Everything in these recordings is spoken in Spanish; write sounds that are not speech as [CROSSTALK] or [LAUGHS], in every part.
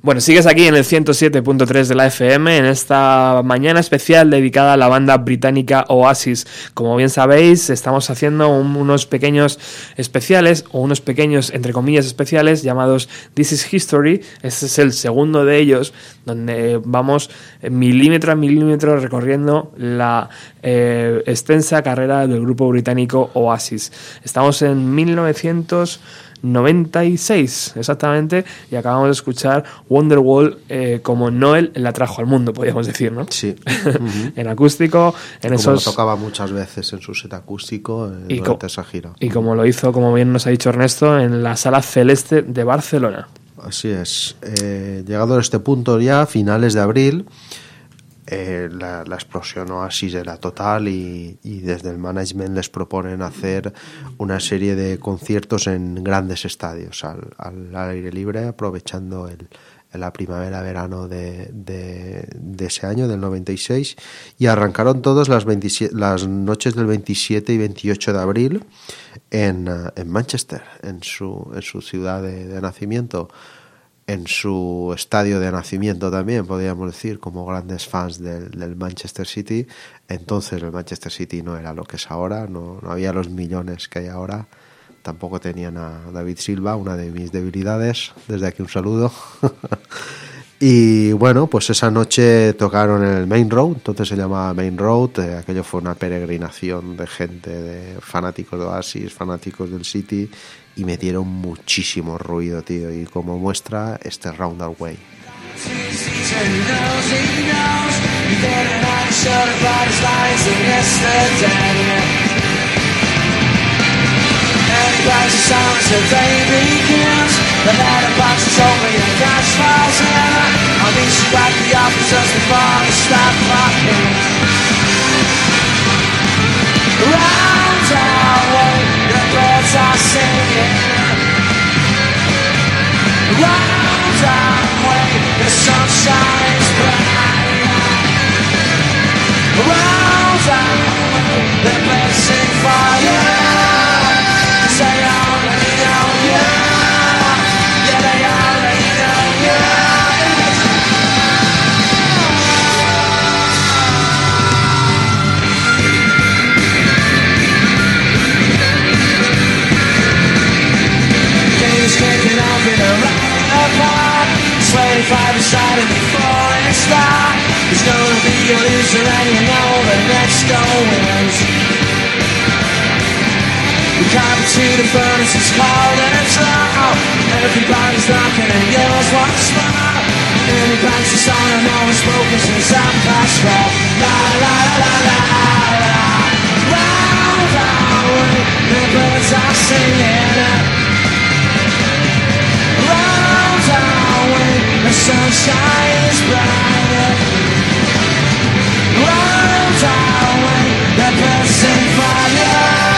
Bueno, sigues aquí en el 107.3 de la FM en esta mañana especial dedicada a la banda británica Oasis. Como bien sabéis, estamos haciendo unos pequeños especiales o unos pequeños, entre comillas, especiales llamados This is History. Este es el segundo de ellos, donde vamos milímetro a milímetro recorriendo la eh, extensa carrera del grupo británico Oasis. Estamos en 1900 96 exactamente y acabamos de escuchar Wonderwall eh, como Noel la trajo al mundo podríamos decir ¿no? sí [LAUGHS] en acústico en como esos lo tocaba muchas veces en su set acústico eh, Y durante esa gira y como lo hizo como bien nos ha dicho Ernesto en la sala celeste de Barcelona Así es. Eh, llegado a este punto ya, finales de abril, eh, la, la explosión Oasis era total y, desde el management les proponen hacer una serie de conciertos en grandes estadios al, al aire libre, aprovechando el, la primavera-verano de, de, ese año, del 96, y arrancaron todos las, 27 las noches del 27 y 28 de abril en, eh, en Manchester, en su, en su ciudad de nacimiento en su estadio de nacimiento también, podríamos decir, como grandes fans del, Manchester City. Entonces el Manchester City no era lo que es ahora, no, no había los millones que hay ahora. Tampoco tenían a David Silva, una de mis debilidades. Desde aquí un saludo. [LAUGHS] y bueno, pues esa noche tocaron el Main Road, entonces se llamaba Main Road. eh, aquello fue una peregrinación de gente, de fanáticos de Oasis, fanáticos del City, y metieron muchísimo ruido, tío. Y como muestra este Round Our birds are singing. Round our way, the sun shines bright. Round our way, the sing fire. They in a round park Swaying five beside in the forest dark There's gonna be a loser and you know the next go wins We come to the furnace, it's cold and it's loud. Everybody's knocking and yours wants more. Anybody's the song I'm always spoken since I'm past twelve La la la la la la Round way, the birds are singing the sunshine is bright. Run when the person fire.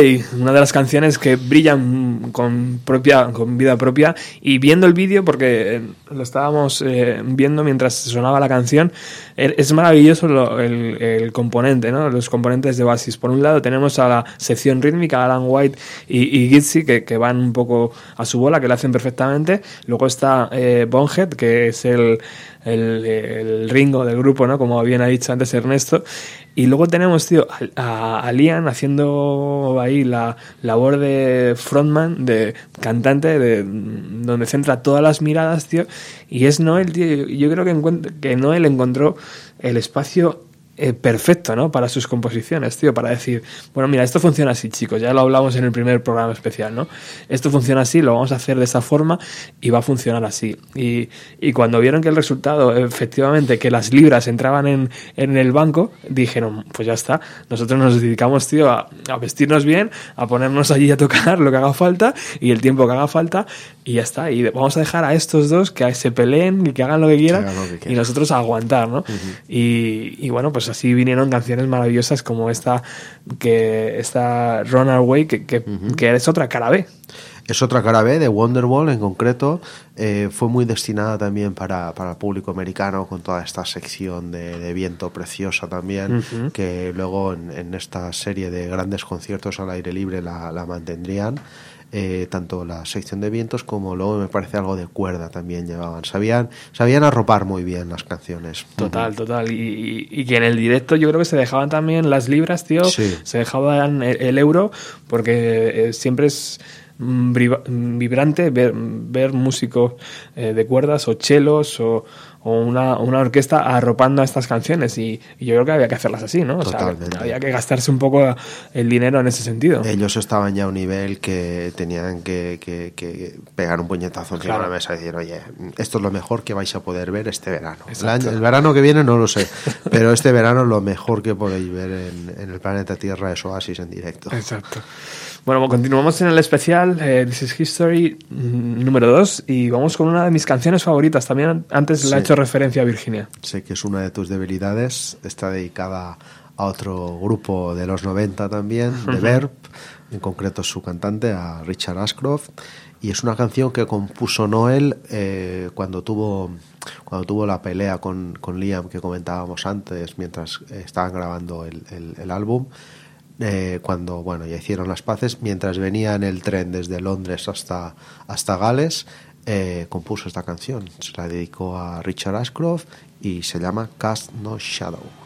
Una de las canciones que brillan con propia, con vida propia. Y viendo el vídeo, porque lo estábamos eh, viendo mientras sonaba la canción, es maravilloso lo- el, componente, ¿no? Los componentes de Oasis. Por un lado tenemos a la sección rítmica, Alan White y, y que, van un poco a su bola, que lo hacen perfectamente. Luego está eh, Bonhead, que es el, el, Ringo del grupo, ¿no? Como bien ha dicho antes Ernesto. Y luego tenemos, tío, a, a- Liam haciendo ahí la labor de frontman, de cantante, de donde centra todas las miradas, tío. Y es Noel, tío. Yo creo que, que Noel encontró el espacio eh, perfecto, ¿no? Para sus composiciones, tío, para decir, bueno, mira, esto funciona así, chicos, ya lo hablamos en el primer programa especial, ¿no? Esto funciona así, lo vamos a hacer de esta forma y va a funcionar así. Y, y cuando vieron que el resultado, efectivamente, que las libras entraban en, en el banco, dijeron, pues ya está, nosotros nos dedicamos, tío, a, a vestirnos bien, a ponernos allí a tocar lo que haga falta y el tiempo que haga falta y ya está. Y vamos a dejar a estos dos que se peleen y que hagan lo que quieran hagan lo que y nosotros a aguantar, ¿no? y, y bueno, pues así vinieron canciones maravillosas como esta, que esta Runaway, que, que, que es otra cara B. Es otra cara B de Wonderwall en concreto. eh, fue muy destinada también para, para el público americano con toda esta sección de, de viento preciosa también, que luego en, en esta serie de grandes conciertos al aire libre la, la mantendrían. Eh, tanto la sección de vientos como luego me parece algo de cuerda también llevaban. Sabían, sabían arropar muy bien las canciones. Total, total. Y, y- y que en el directo yo creo que se dejaban también las libras, tío. Sí. Se dejaban el, el euro, porque eh, siempre es mm, mm, vibrante ver, ver músicos eh, de cuerdas o chelos o, o una, una orquesta arropando a estas canciones. Y, y yo creo que había que hacerlas así, ¿no? O sea, había que gastarse un poco el dinero en ese sentido. Ellos estaban ya a un nivel que tenían que, que- que pegar un puñetazo encima Claro. de la mesa y decir, oye, esto es lo mejor que vais a poder ver este verano. El, año- el verano que viene no lo sé, [LAUGHS] pero este verano lo mejor que podéis ver en, en el planeta Tierra es Oasis en directo. Exacto. Bueno, continuamos en el especial eh, This is History mm, número 2 y vamos con una de mis canciones favoritas. También antes ha Sí. hecho referencia a Virginia. Sé que es una de tus debilidades, está dedicada a otro grupo de los 90 también, de Verb, en concreto su cantante, a Richard Ashcroft, y es una canción que compuso Noel eh, cuando tuvo cuando tuvo la pelea con, con Liam que comentábamos antes, mientras estaban grabando el, el- el álbum. eh, cuando bueno ya hicieron las paces mientras venía en el tren desde Londres hasta hasta Gales eh, compuso esta canción. Se la dedicó a Richard Ashcroft y se llama Cast No Shadow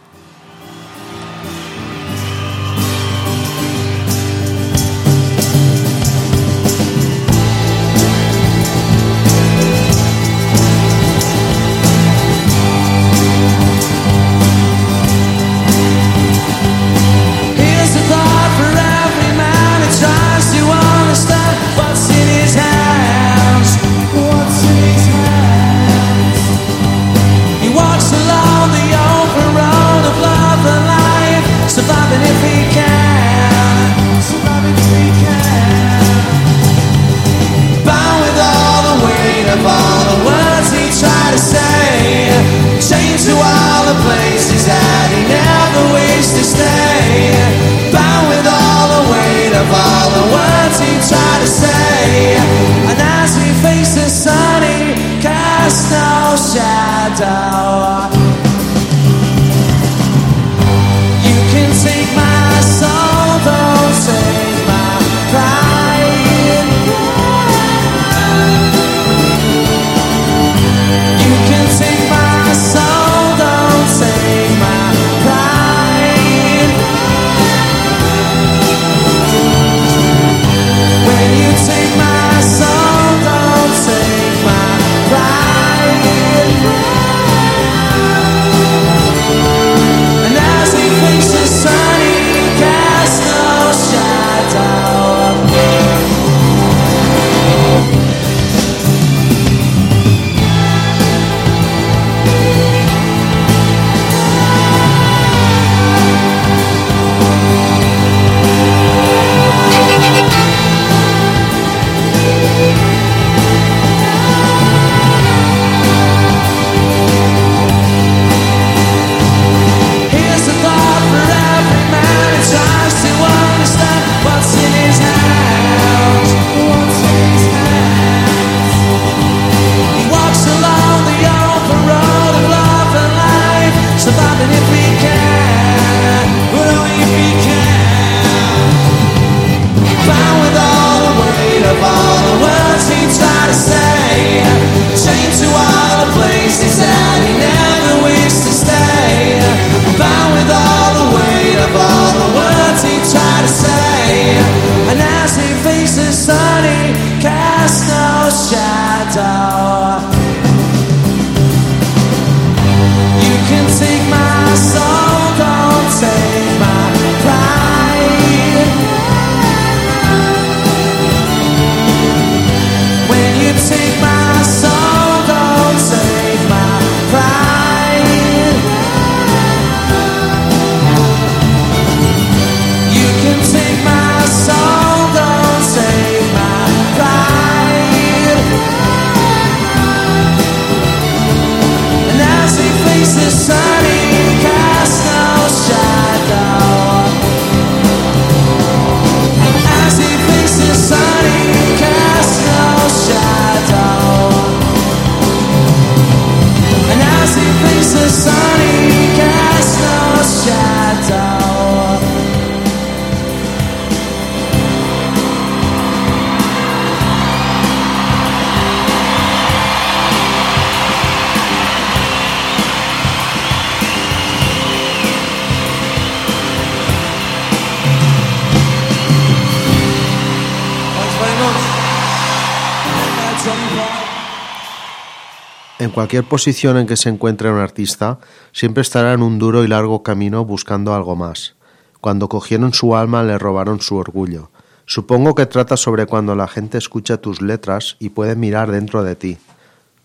cualquier posición en que se encuentre un artista, siempre estará en un duro y largo camino buscando algo más. Cuando cogieron su alma le robaron su orgullo. Supongo que trata sobre cuando la gente escucha tus letras y puede mirar dentro de ti.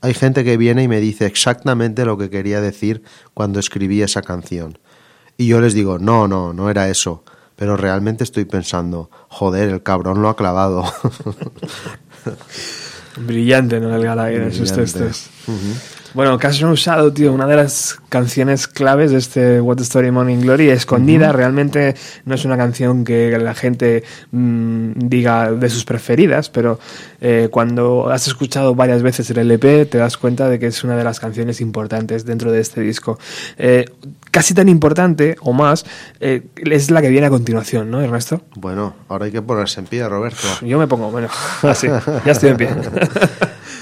Hay gente que viene y me dice exactamente lo que quería decir cuando escribí esa canción. Y yo les digo, no, no, no era eso. Pero realmente estoy pensando, joder, el cabrón lo ha clavado. [LAUGHS] Brillante, ¿no? El Gallagher en sus textos. Bueno, Cash No Shadow, tío, una de las canciones claves de este What Story Morning Glory, escondida, realmente no es una canción que la gente mm, diga de sus preferidas, pero eh, cuando has escuchado varias veces el LP te das cuenta de que es una de las canciones importantes dentro de este disco. Eh, casi tan importante o más eh, es la que viene a continuación, ¿no, Ernesto? bueno, ahora hay que ponerse en pie, Roberto. Yo me pongo, bueno, [LAUGHS] así, ya estoy en pie. [LAUGHS]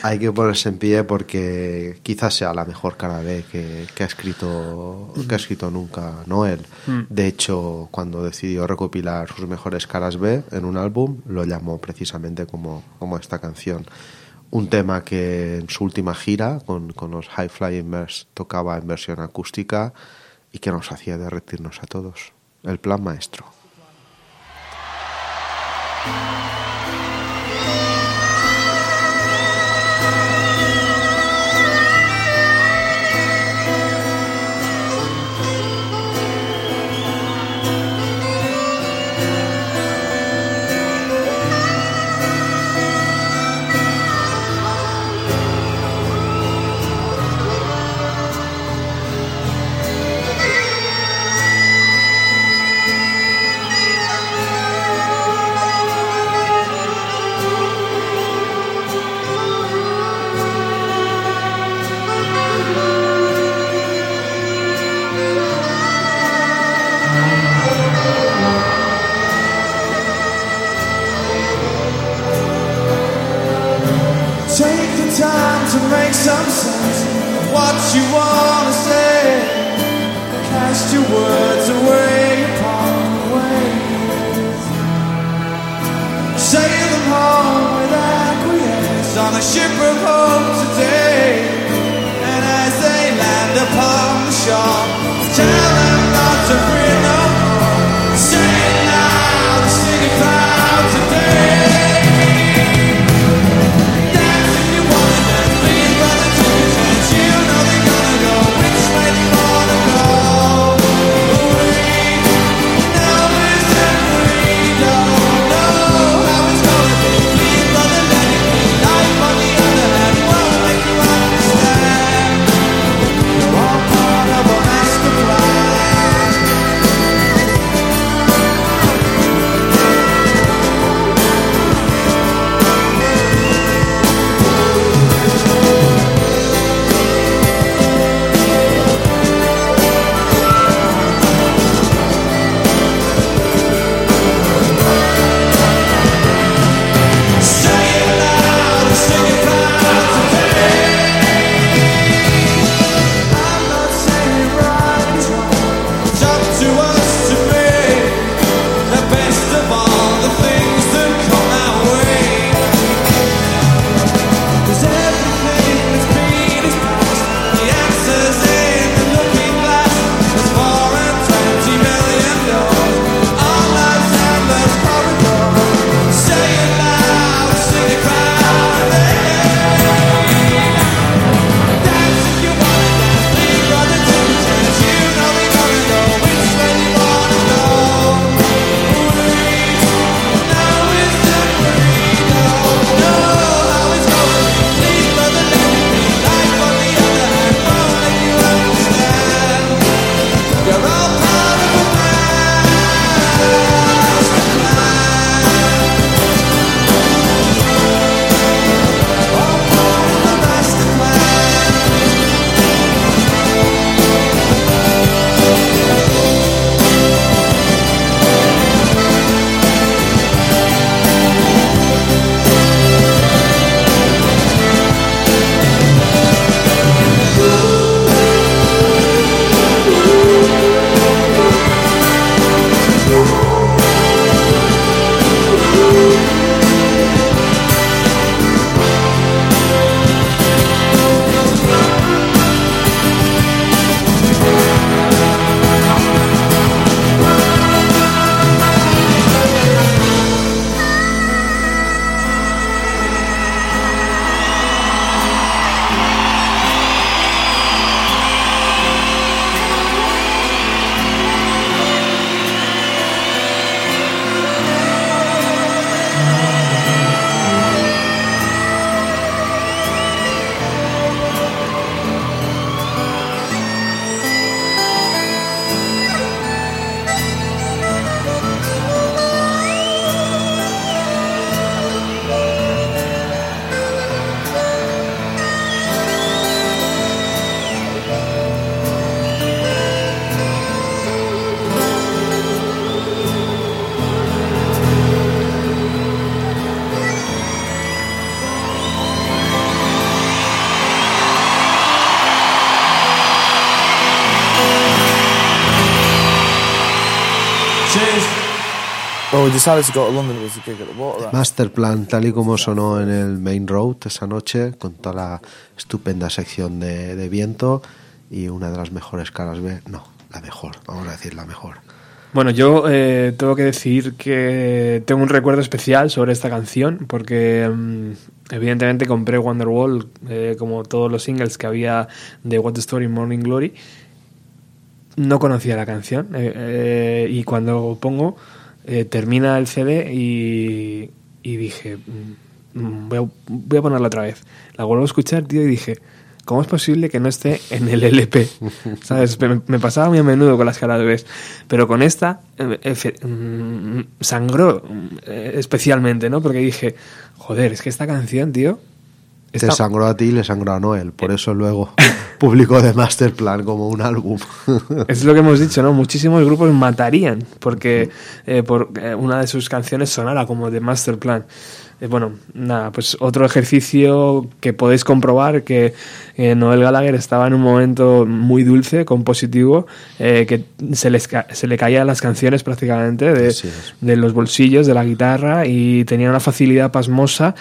Hay que ponerse en pie porque quizás sea la mejor cara B que, que ha escrito que ha escrito nunca Noel. De hecho, cuando decidió recopilar sus mejores caras B en un álbum, lo llamó precisamente como, como esta canción. Un tema que en su última gira con, con los High Flying Birds tocaba en versión acústica y que nos hacía derretirnos a todos. El plan maestro. the ship of hope today, and as they land upon the shore. Rat. Masterplan, tal y como sonó en el Main Road esa noche, con toda la estupenda sección de, de viento y una de las mejores caras B. No, la mejor, vamos a decir la mejor. Bueno, yo eh, tengo que decir que tengo un recuerdo especial sobre esta canción porque mm, evidentemente compré Wonderwall eh, como todos los singles que había de What the Story Morning Glory. No conocía la canción eh, eh, y cuando pongo eh, termina el CD y, y dije mm, mm, voy a, voy a ponerla otra vez. La vuelvo a escuchar, tío, y dije ¿Cómo es posible que no esté en el LP? [LAUGHS] ¿Sabes? Me, me pasaba muy a menudo con las caras B. Pero con esta eh, efe- mm, sangró eh, especialmente, ¿no? Porque dije, joder, es que esta canción, tío. Te sangró a ti y le sangró a Noel, por eso luego [LAUGHS] publicó The Masterplan como un álbum. [LAUGHS] Es lo que hemos dicho, ¿no? Muchísimos grupos matarían porque eh, por eh, una de sus canciones sonara como de Master Plan. Eh, bueno, nada, pues otro ejercicio que podéis comprobar que eh, Noel Gallagher estaba en un momento muy dulce, compositivo, eh, que se, les se le caían las canciones prácticamente de, de los bolsillos de la guitarra y tenía una facilidad pasmosa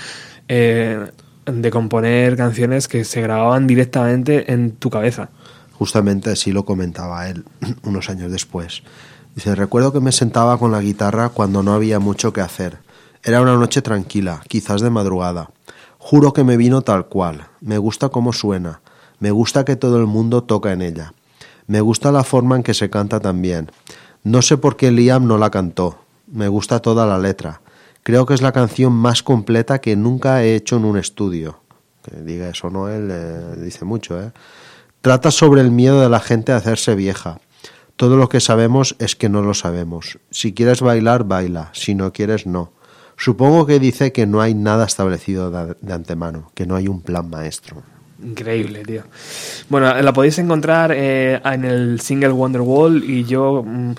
eh, de componer canciones que se grababan directamente en tu cabeza. Justamente así lo comentaba él [CLEARS THROAT] unos años después. Dice, recuerdo que me sentaba con la guitarra cuando no había mucho que hacer. Era una noche tranquila, quizás de madrugada. Juro que me vino tal cual. Me gusta cómo suena. Me gusta que todo el mundo toca en ella. Me gusta la forma en que se canta también. No sé por qué Liam no la cantó. Me gusta toda la letra. Creo que es la canción más completa que nunca he hecho en un estudio. Que diga eso, ¿no? Él eh, dice mucho, ¿eh? Trata sobre el miedo de la gente a hacerse vieja. Todo lo que sabemos es que no lo sabemos. Si quieres bailar, baila. Si no quieres, no. Supongo que dice que no hay nada establecido de, antemano, que no hay un plan maestro. Increíble, tío. Bueno, la podéis encontrar eh, en el single Wonderwall y yo mm,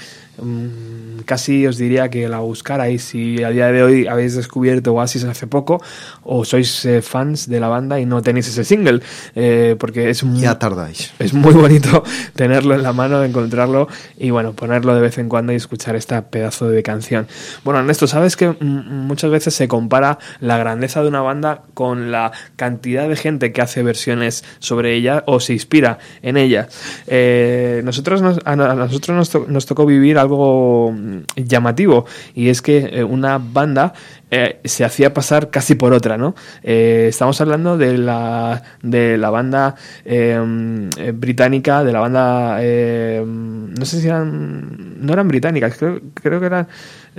casi os diría que la buscarais si a día de hoy habéis descubierto Oasis hace poco o sois eh, fans de la banda y no tenéis ese single, eh, porque es muy, Ya tardáis. es muy bonito [LAUGHS] tenerlo en la mano, encontrarlo y bueno, ponerlo de vez en cuando y escuchar esta pedazo de canción. Bueno, Ernesto, sabes que mm, muchas veces se compara la grandeza de una banda con la cantidad de gente que hace versiones sobre ella o se inspira en ella. Eh, nosotros nos, a, a nosotros nos, to- nos tocó vivir algo mm, llamativo y es que eh, una banda eh, se hacía pasar casi por otra, ¿no? Eh, estamos hablando de la, de la banda eh, eh, británica, de la banda, eh, no sé si eran, no eran británicas, creo, creo que eran,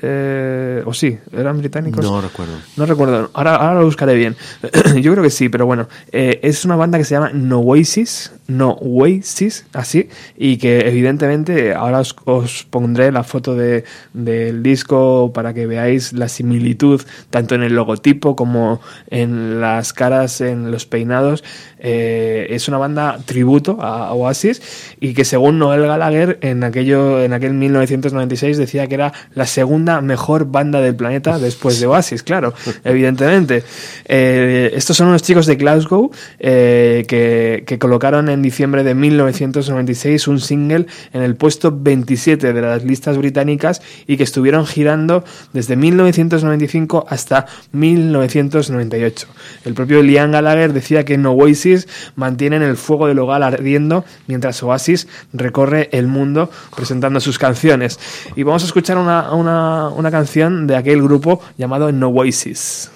eh, o sí, eran británicos. No recuerdo. No recuerdo, ahora, ahora lo buscaré bien. [CLEARS THROAT] Yo creo que sí, pero bueno, es una banda que se llama Noasis, Noasis, así, y que evidentemente ahora os, os pondré la foto de, del disco para que veáis la similitud tanto en el logotipo como en las caras, en los peinados. Eh, es una banda tributo a Oasis y que según Noel Gallagher en aquello en aquel 1996 decía que era la segunda mejor banda del planeta después de Oasis, claro, evidentemente. Eh, estos son unos chicos de Glasgow eh, que, que colocaron en diciembre de 1996 un single en el puesto 27 de las listas británicas y que estuvieron girando desde 1995 hasta 1998. El propio Liam Gallagher decía que en Oasis mantienen el fuego del hogar ardiendo mientras Oasis recorre el mundo presentando sus canciones. Y vamos a escuchar una, una, una canción de aquel grupo llamado No Oasis.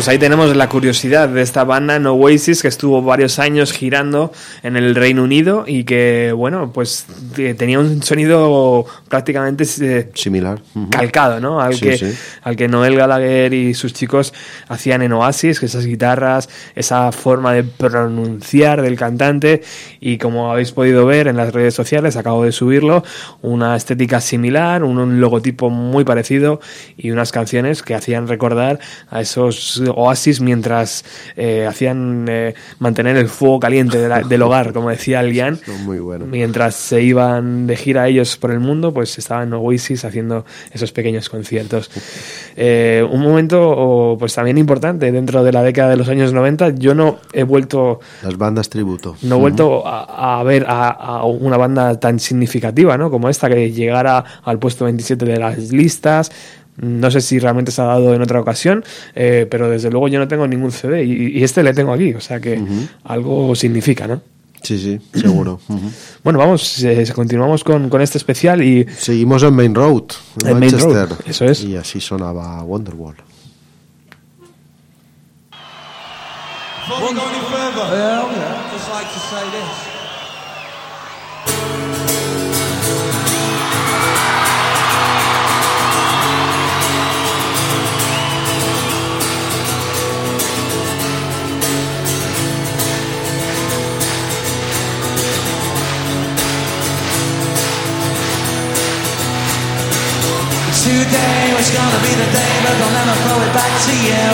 Pues ahí tenemos la curiosidad de esta banda No Oasis que estuvo varios años girando en el Reino Unido y que, bueno, pues eh, tenía un sonido prácticamente eh, Similar. Calcado, ¿no? Al, Sí, que, sí. al que Noel Gallagher y sus chicos hacían en Oasis, que esas guitarras, esa forma de pronunciar del cantante y como habéis podido ver en las redes sociales, acabo de subirlo, una estética similar, un, un logotipo muy parecido y unas canciones que hacían recordar a esos Oasis mientras eh, hacían eh, mantener el fuego caliente de la- [LAUGHS] del hogar, como decía Lian. Muy buenos. Mientras se iban de gira ellos por el mundo, pues estaban Oasis haciendo esos pequeños conciertos. [LAUGHS] Eh, un momento oh, pues también importante dentro de la década de los años 90. Yo no he vuelto, Las bandas tributo. no he vuelto a, a ver a, a una banda tan significativa ¿no? como esta que llegara al puesto 27 de las listas. No sé si realmente se ha dado en otra ocasión, eh, pero desde luego yo no tengo ningún CD y, y este le tengo aquí, o sea que algo significa, ¿no? Sí, sí, seguro. [CLEARS THROAT] Bueno, vamos, eh, continuamos con, con este especial y Seguimos en Main Road, en, En Main Manchester. Road, eso es. Y así sonaba Wonderwall. Before back to you.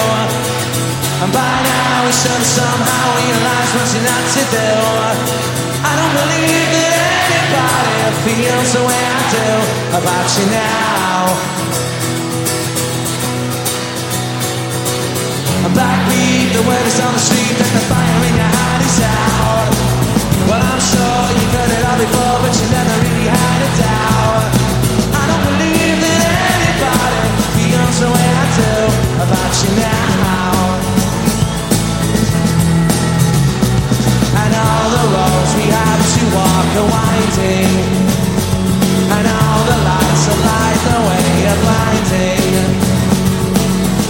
And by now we should have somehow realized what you're not to do. I don't believe that anybody feels the way I do about you now. And backbeat, the word is on the street that the fire in your heart is out. Well, I'm sure you've heard it all before, but you never really had a doubt. about you now And all the roads we have to walk And all the lights that light the way are blinding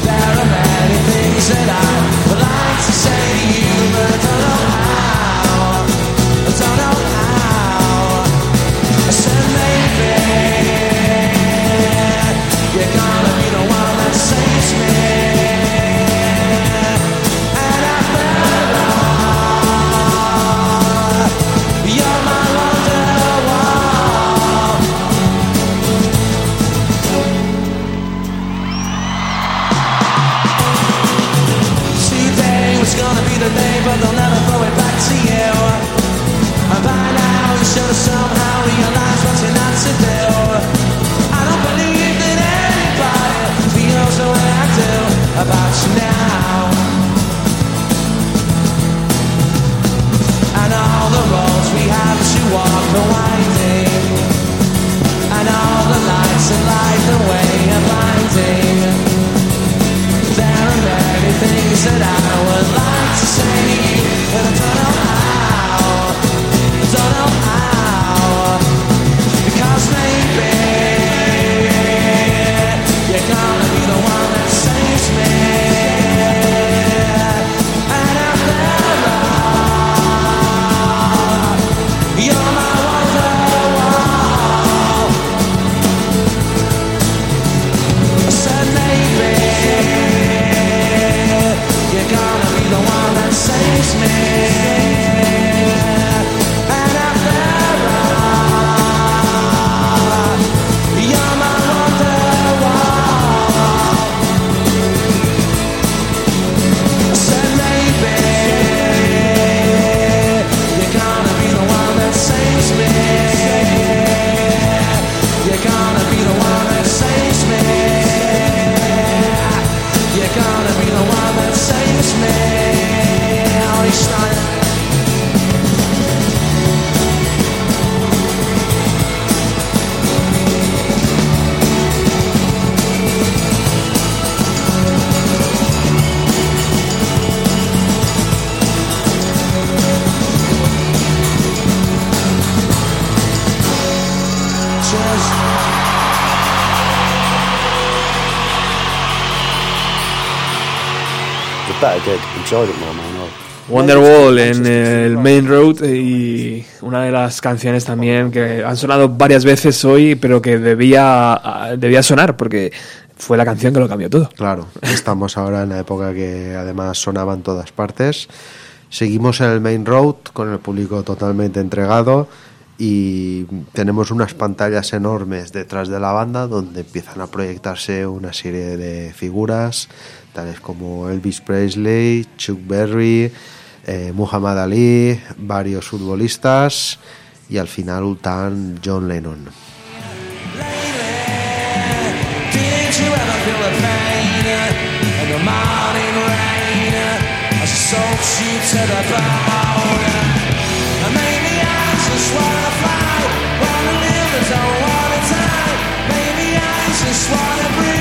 There are many things that I would like to say to you But I don't know how Wonderwall en el Main Road y una de las canciones también que han sonado varias veces hoy, pero que debía, debía sonar porque fue la canción que lo cambió todo. Claro, estamos ahora en la época que además sonaba en todas partes. Seguimos en el Main Road con el público totalmente entregado y tenemos unas pantallas enormes detrás de la banda donde empiezan a proyectarse una serie de figuras tales como Elvis Presley, Chuck Berry, eh, Muhammad Ali, varios futbolistas y al final ultan John Lennon. Just wanna breathe.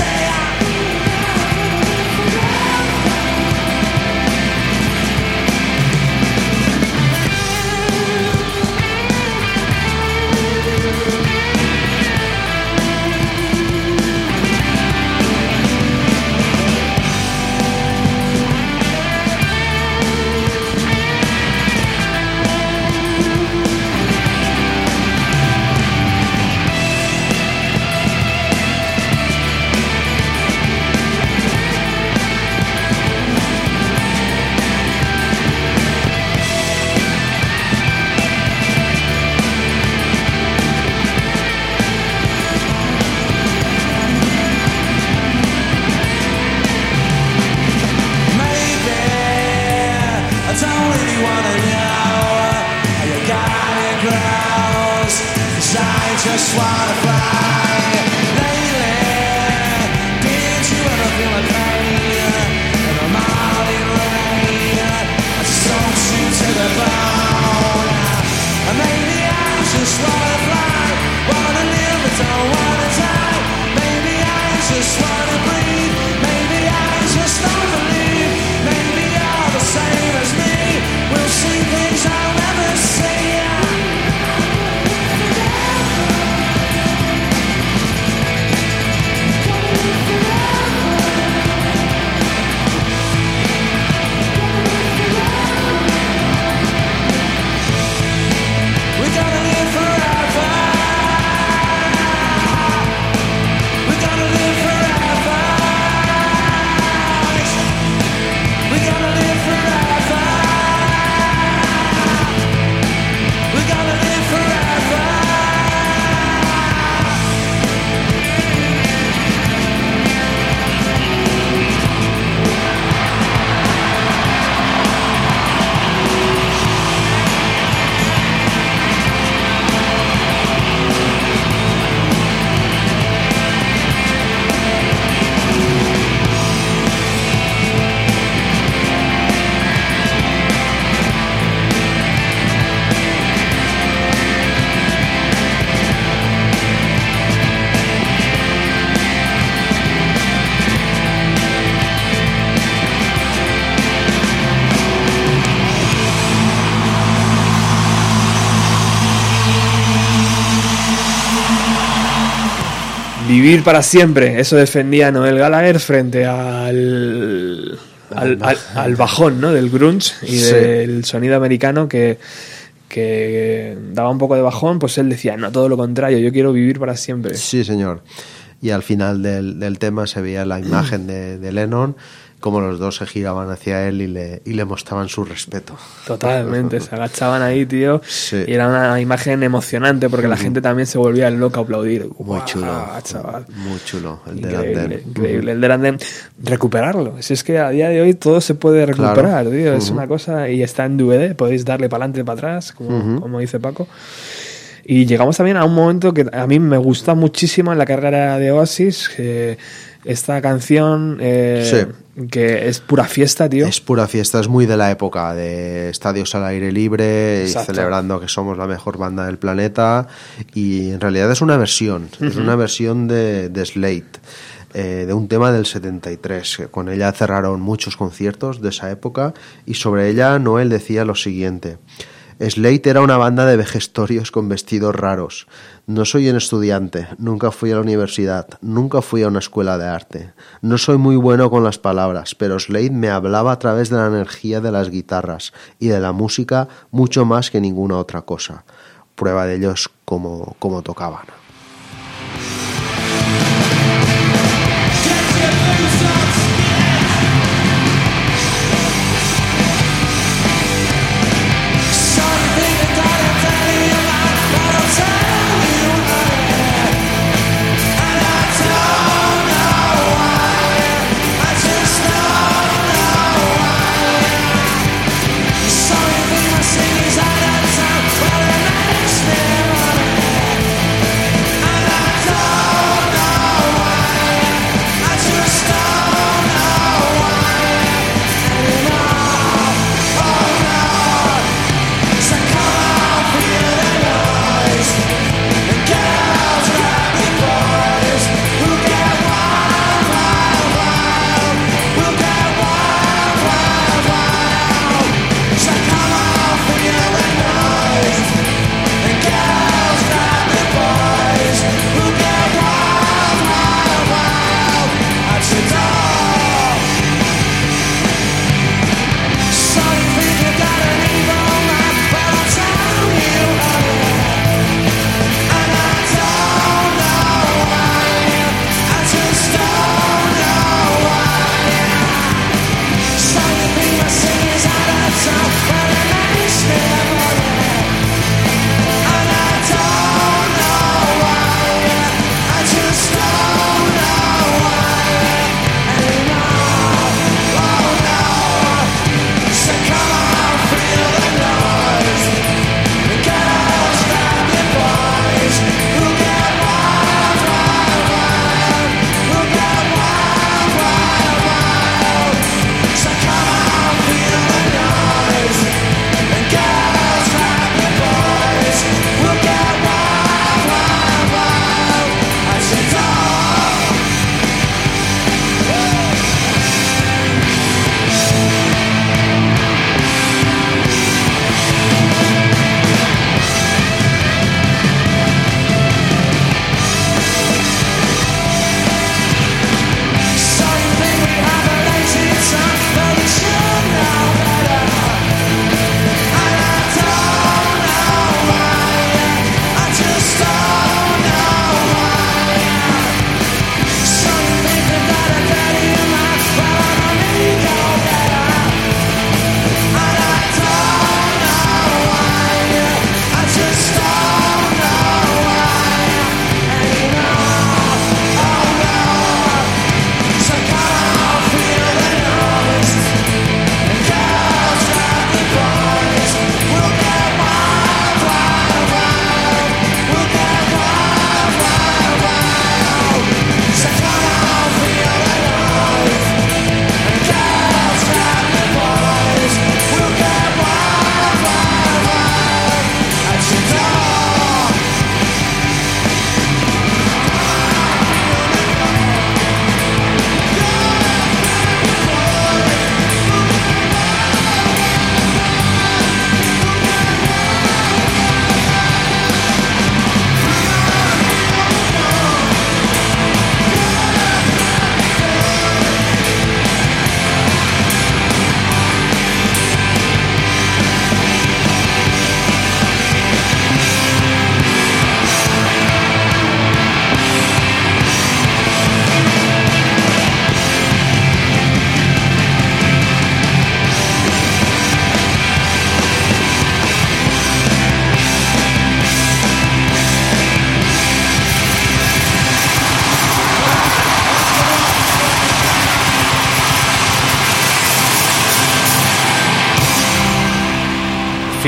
Never Vivir para siempre, eso defendía Noel Gallagher frente al, al, al- al bajón ¿no? del grunge y Sí. del sonido americano que, que daba un poco de bajón, pues él decía, no, todo lo contrario, yo quiero vivir para siempre. Sí, señor. Y al final del, del tema se veía la imagen de, de Lennon como los dos se giraban hacia él y le, y le mostraban su respeto. Totalmente, se agachaban ahí, tío. Sí. Y era una imagen emocionante porque la gente también se volvía loca a aplaudir. Muy Guau, chulo. chaval. Muy chulo. El Increíble, Andén. increíble. El del recuperarlo. Si es que a día de hoy todo se puede recuperar, Claro. tío. Es una cosa y está en DVD. Podéis darle para adelante y para atrás, como, como dice Paco. Y llegamos también a un momento que a mí me gusta muchísimo en la carrera de Oasis. eh, esta canción eh, que es pura fiesta, tío. Es pura fiesta, es muy de la época de estadios al aire libre Exacto. y celebrando que somos la mejor banda del planeta. Y en realidad es una versión, es una versión de, de Slate. eh, de un tema del 73. Con ella cerraron muchos conciertos de esa época y sobre ella Noel decía lo siguiente. Slate era una banda de vejestorios con vestidos raros. No soy un estudiante, nunca fui a la universidad, nunca fui a una escuela de arte. No soy muy bueno con las palabras, pero Slade me hablaba a través de la energía de las guitarras y de la música mucho más que ninguna otra cosa. Prueba de ello es cómo, cómo tocaban.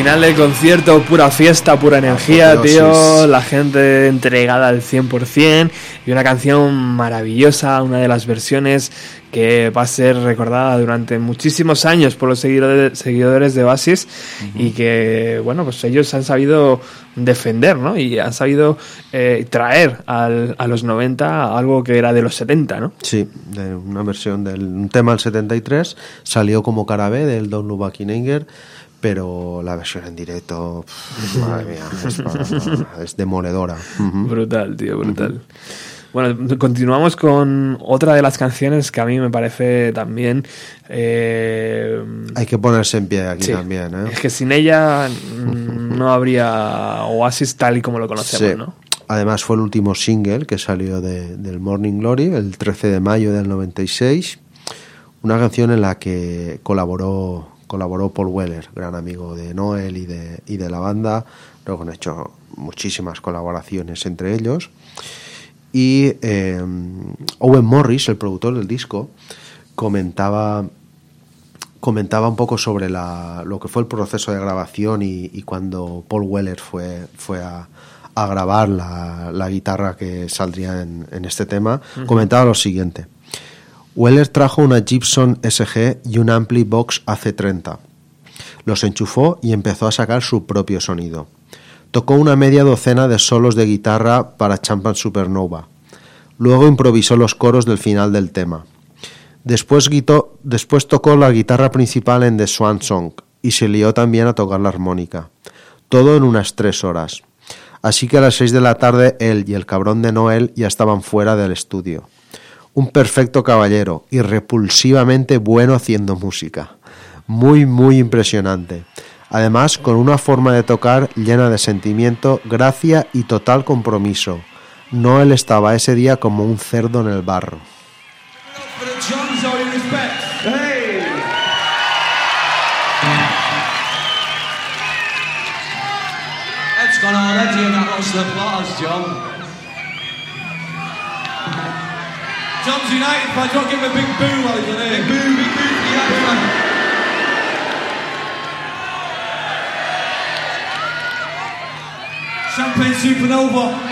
Final del concierto, pura fiesta, pura energía, Apoteosis. tío. La gente entregada al 100%. Y una canción maravillosa, una de las versiones que va a ser recordada durante muchísimos años por los seguidores, seguidores de Oasis. Y que, bueno, pues ellos han sabido defender, ¿no? Y han sabido eh, traer al- a los 90 algo que era de los 70, ¿no? Sí, de una versión del un tema del 73, salió como cara B del Don Lubakininger, pero la versión en directo, pff, madre mía, es, para- es demoledora. Brutal, tío, brutal. Bueno, continuamos con otra de las canciones que a mí me parece también... eh, Hay que ponerse en pie aquí sí, también, ¿eh? Es que sin ella mm, no habría Oasis tal y como lo conocemos, Sí. ¿no? Además fue el último single que salió de- del Morning Glory, el 13 de mayo del 96. Una canción en la que colaboró, colaboró Paul Weller, gran amigo de Noel y de, y de la banda. Luego han hecho muchísimas colaboraciones entre ellos. Y eh, Owen Morris, el productor del disco, comentaba comentaba un poco sobre la- lo que fue el proceso de grabación y, y cuando Paul Weller fue, fue a, a grabar la, la guitarra que saldría en, en este tema, comentaba lo siguiente. Weller trajo una Gibson SG y un Ampli Box AC30. Los enchufó y empezó a sacar su propio sonido. Tocó una media docena de solos de guitarra para Champagne Supernova. Luego improvisó los coros del final del tema. Después, después tocó la guitarra principal en The Swan Song y se lió también a tocar la armónica. Todo en unas tres horas. Así que a las seis de la tarde él y el cabrón de Noel ya estaban fuera del estudio. Un perfecto caballero y repulsivamente bueno haciendo música. Muy, muy impresionante. Además, con una forma de tocar llena de sentimiento, gracia y total compromiso. Noel estaba ese día como un cerdo en el barro. John's United fans, don't give him a big boo while he's on here. Big boo, big boo for the Irishman. Champagne Supernova.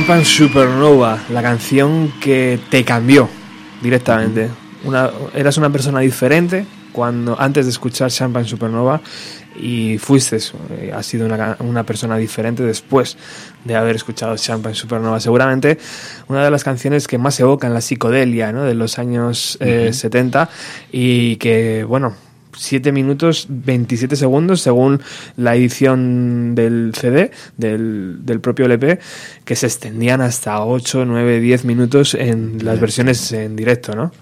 Champagne Supernova, la canción que te cambió directamente. Una, eras una persona diferente cuando antes de escuchar Champagne Supernova y fuiste, eh, has sido una, una persona diferente después de haber escuchado Champagne Supernova. Seguramente una de las canciones que más evocan la psicodelia ¿no? de los años eh, 70 y que, bueno, 7 minutos 27 segundos según la edición del CD, del, del propio LP, que se extendían hasta 8, 9, 10 minutos en las versiones en directo, ¿no?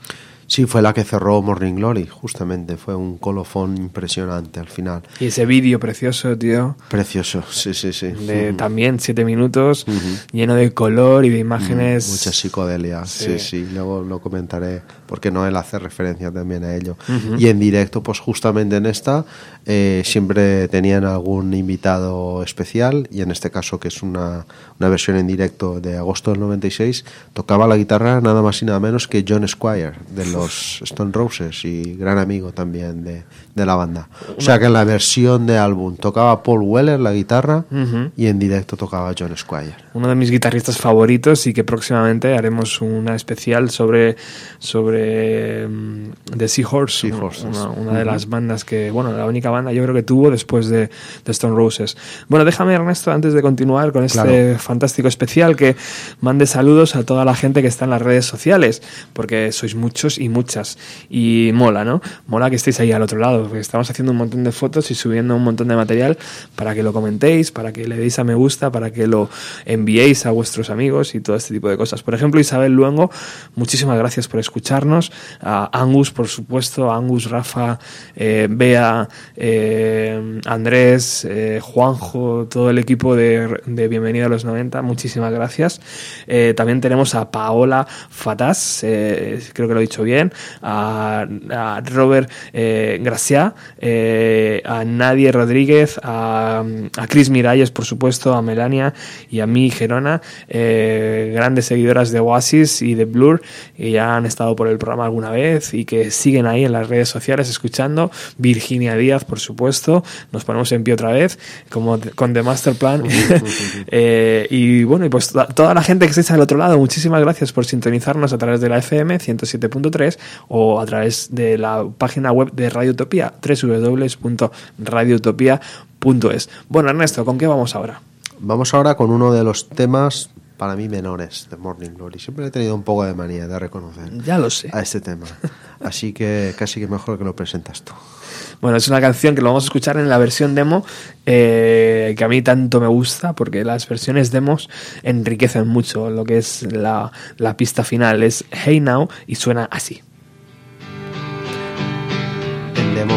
Sí, fue la que cerró Morning Glory, justamente. Fue un colofón impresionante al final. Y ese vídeo precioso, tío. Precioso, sí, sí, sí. De también 7 minutos, lleno de color y de imágenes. Mucha psicodelia, sí. sí, Luego lo comentaré porque Noel hace referencia también a ello. Y en directo, pues justamente en esta, eh, siempre tenían algún invitado especial y en este caso, que es una, una versión en directo de agosto del 96, tocaba la guitarra nada más y nada menos que John Squire de los Stone Roses y gran amigo también de, de la banda. O sea que en la versión de álbum tocaba Paul Weller la guitarra y en directo tocaba John Squire. Uno de mis guitarristas favoritos y que próximamente haremos una especial sobre, sobre mm, The Seahorse, Seahorses. una, una de las bandas que, bueno, la única banda yo creo que tuvo después de, de Stone Roses. Bueno, déjame Ernesto, antes de continuar con este fantástico especial, que mande saludos a toda la gente que está en las redes sociales, porque sois muchos y muchas. Y mola, ¿no? Mola que estéis ahí al otro lado, porque estamos haciendo un montón de fotos y subiendo un montón de material para que lo comentéis, para que le deis a me gusta, para que lo enviéis a vuestros amigos y todo este tipo de cosas. Por ejemplo, Isabel Luengo, muchísimas gracias por escucharnos. A Angus, por supuesto, a Angus, Rafa, eh, Bea, eh, Andrés, eh, Juanjo, todo el equipo de, de Bienvenido a los 90, muchísimas gracias. Eh, también tenemos a Paola Fatás, eh, creo que lo he dicho bien, a, a Robert eh, Gracia, eh, a Nadie Rodríguez, a, a Chris Miralles, por supuesto, a Melania y a mí, Gerona, eh, grandes seguidoras de Oasis y de Blur, que ya han estado por el programa alguna vez y que siguen ahí en las redes sociales escuchando. Virginia Díaz, por supuesto, nos ponemos en pie otra vez, como con The Master Plan. [LAUGHS] Eh, y bueno, y pues to- toda la gente que estáis al otro lado, muchísimas gracias por sintonizarnos a través de la FM 107.3 o a través de la página web de Radio Utopía, www.radioutopía.es. Bueno, Ernesto, ¿con qué vamos ahora? Vamos ahora con uno de los temas para mí menores de Morning Glory. Siempre he tenido un poco de manía de reconocer Ya lo sé. a este tema. Así que casi que mejor que lo presentas tú. Bueno, es una canción que lo vamos a escuchar en la versión demo eh, que a mí tanto me gusta porque las versiones demos enriquecen mucho lo que es la, la pista final. Es Hey Now y suena así. El demo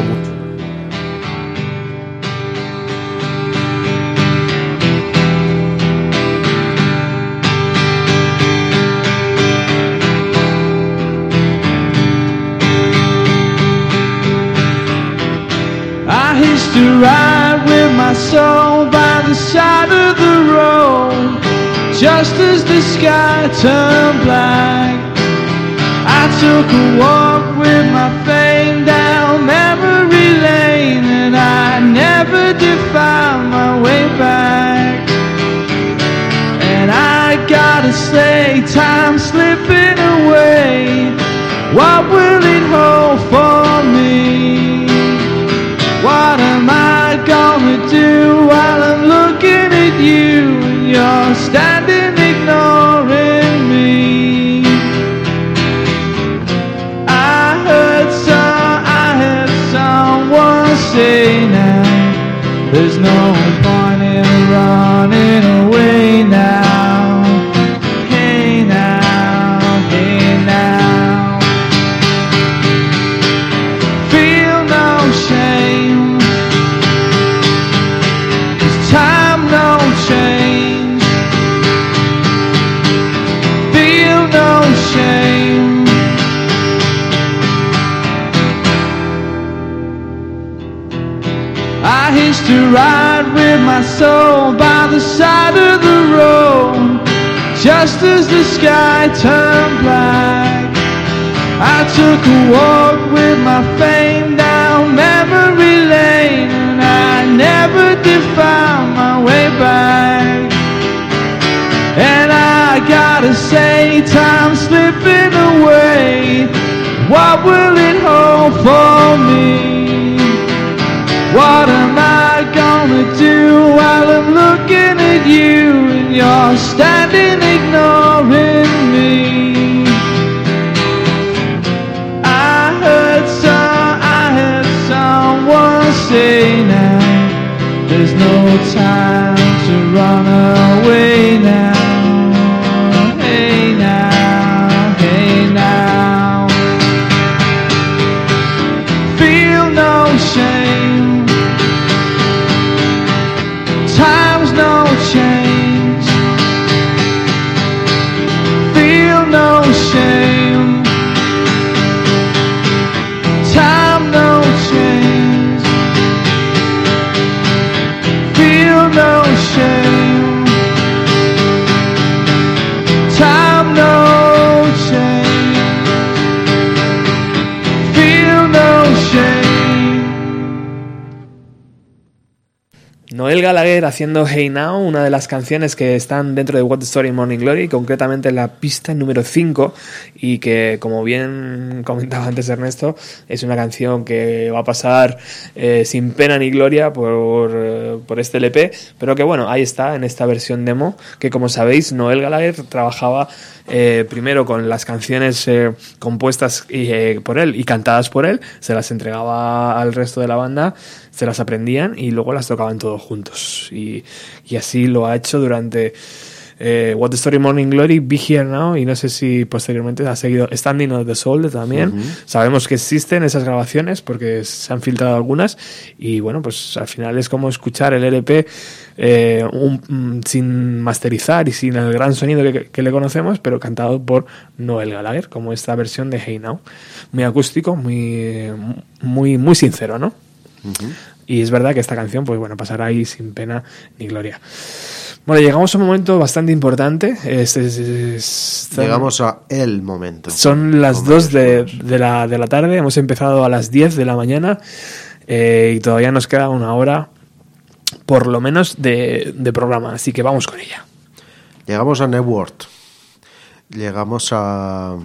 I ride with my soul by the side of the road, just as the sky turned black. I took a walk with my fame down memory lane, and I never did find my way back. And I gotta say, time's slipping away. What will it hold for me? What am I gonna do while I'm looking at you? And you're standing ignoring What will it hold for me? What am I gonna do while I'm looking at you and you're standing ignoring me? I heard some, I heard someone say now there's no time Haciendo Hey Now, una de las canciones que están dentro de What Story Morning Glory, concretamente en la pista número 5, y que, como bien [LAUGHS] comentaba antes Ernesto, es una canción que va a pasar eh, sin pena ni gloria por, eh, por este LP, pero que bueno, ahí está en esta versión demo, que como sabéis, Noel Gallagher trabajaba eh, primero con las canciones eh, compuestas y, eh, por él y cantadas por él, se las entregaba al resto de la banda, se las aprendían y luego las tocaban todos juntos. Y, y así lo ha hecho durante eh, What the Story Morning Glory, Be Here Now y no sé si posteriormente ha seguido Standing of the Soul también. Sabemos que existen esas grabaciones porque se han filtrado algunas y bueno, pues al final es como escuchar el LP eh, un- mm, sin masterizar y sin el gran sonido que, que le conocemos, pero cantado por Noel Gallagher, como esta versión de Hey Now. Muy acústico, muy, muy, muy sincero, ¿no? Y es verdad que esta canción, pues bueno, pasará ahí sin pena ni gloria. Bueno, llegamos a un momento bastante importante. Es- es- es- Llegamos a el momento. son las Como 2 de, de la, de la tarde, hemos empezado a las 10 de la mañana eh, y todavía nos queda una hora por lo menos de, de programa, así que vamos con ella. Llegamos a Network. Llegamos a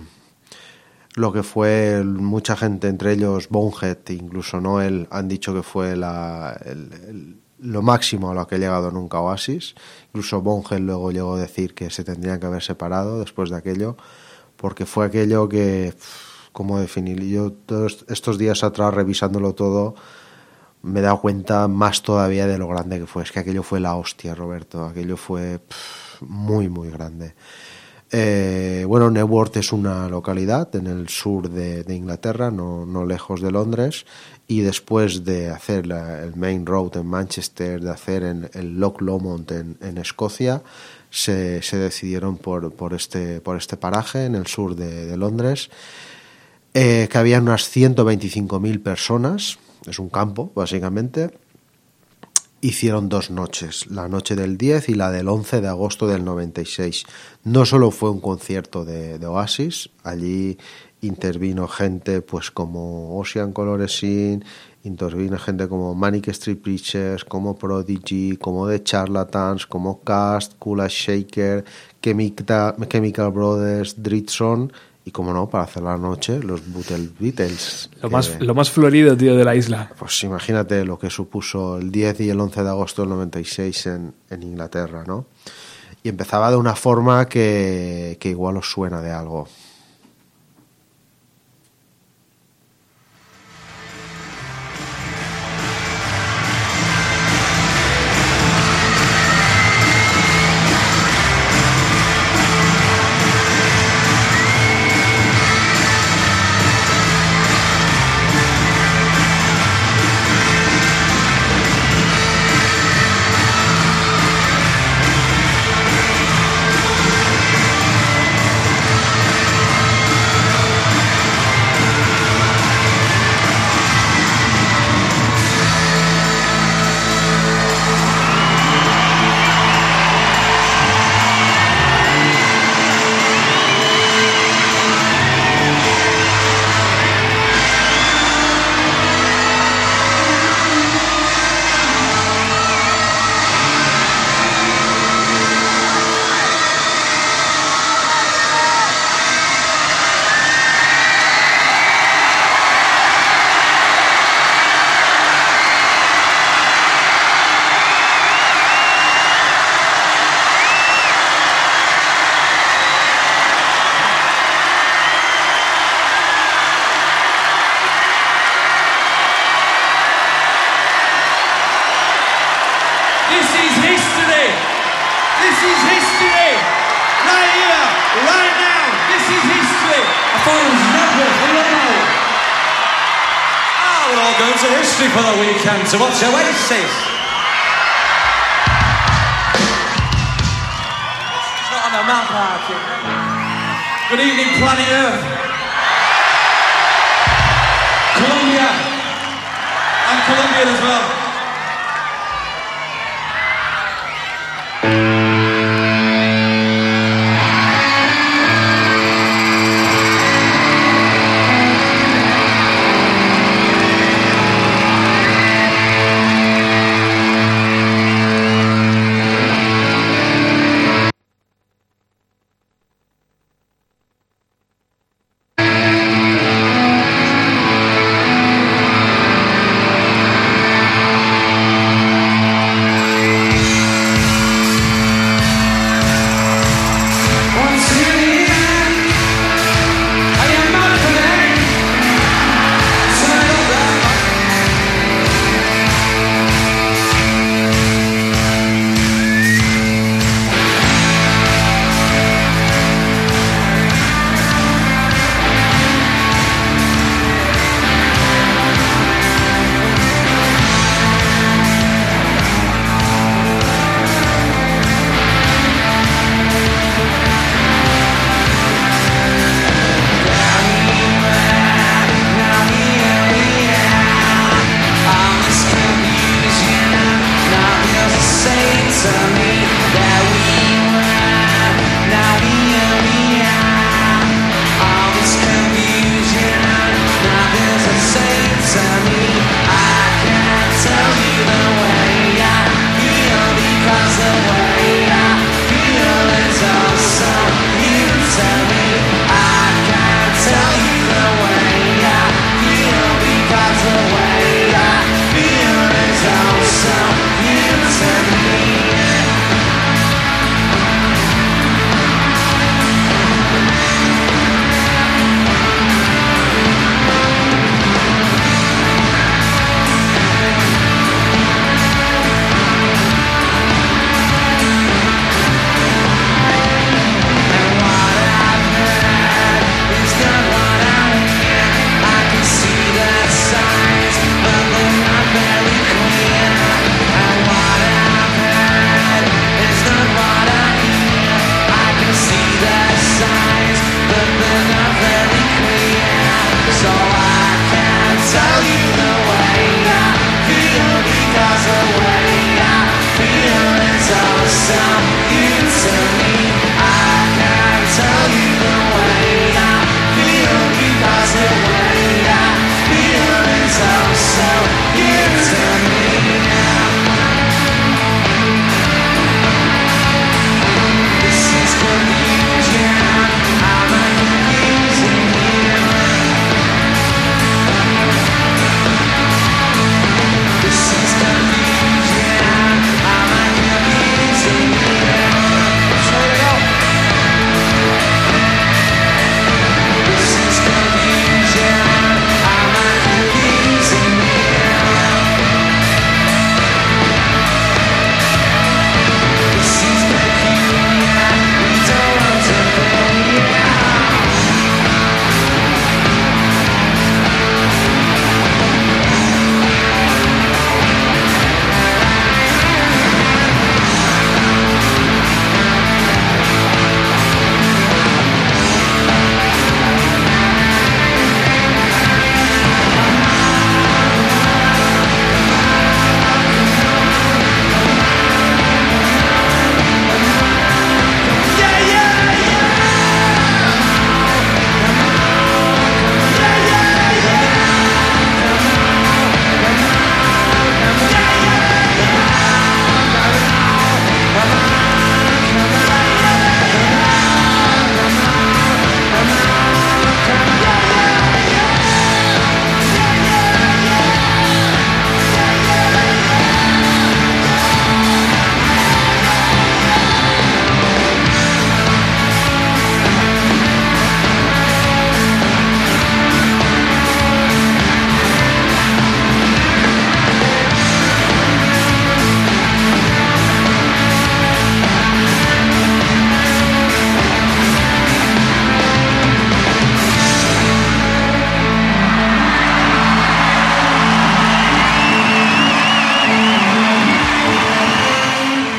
lo que fue mucha gente, entre ellos Bonehead, incluso Noel, han dicho que fue la, el- el- lo máximo a lo que ha llegado nunca Oasis. Incluso Bonehead luego llegó a decir que se tendrían que haber separado después de aquello, porque fue aquello que, ¿cómo definir? Yo estos días atrás revisándolo todo, me he dado cuenta más todavía de lo grande que fue. Es que aquello fue la hostia, Roberto. Aquello fue muy, muy grande. Eh, bueno, Networth es una localidad en el sur de, Inglaterra, no, no lejos de Londres, y después de hacer el Main Road en Manchester, de hacer en, el Loch Lomond en, Escocia, se, se decidieron por, por, este, por este paraje en el sur de, de Londres, eh, que había unas 125.000 personas, es un campo básicamente, hicieron dos noches, la noche del 10 y la del 11 de agosto del 96. No solo fue un concierto de, Oasis, allí intervino gente pues como Ocean Coloresin, intervino gente como Manic Street Preachers, como Prodigy, como The Charlatans, como Cast, Kula Shaker, Chemical, Chemical Brothers, Dritson y como no, para hacer la noche, los Beatles. Beatles Lo que- más, lo más florido, tío, de la isla. pues imagínate lo que supuso el 10 y el 11 de agosto del 96 en, en Inglaterra, ¿no? Y empezaba de una forma que, que igual os suena de algo.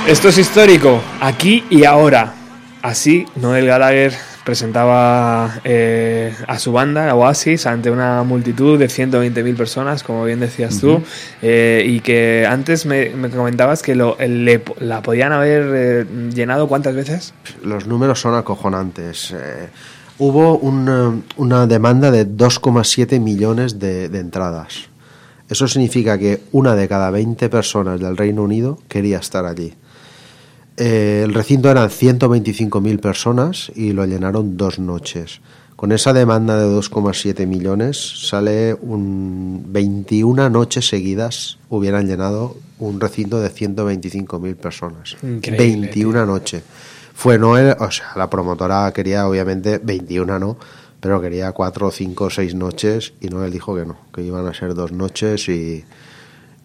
Esto es histórico, aquí y ahora. Así, Noel Gallagher presentaba eh, a su banda, Oasis, ante una multitud de 120.000 personas, como bien decías tú, eh, y que antes me, me comentabas que lo, le- la podían haber eh, llenado cuántas veces? Los números son acojonantes. Hubo una, una demanda de 2,7 millones de, de entradas. Eso significa que una de cada 20 personas del Reino Unido quería estar allí. Eh, el recinto eran 125.000 personas y lo llenaron dos noches. Con esa demanda de 2,7 millones sale un 21 noches seguidas hubieran llenado un recinto de 125.000 personas. Increíble, 21 noches. Fue Noel, o sea, la promotora quería obviamente 21 no, pero quería 4, 5, 6 noches y Noel dijo que no, que iban a ser dos noches y...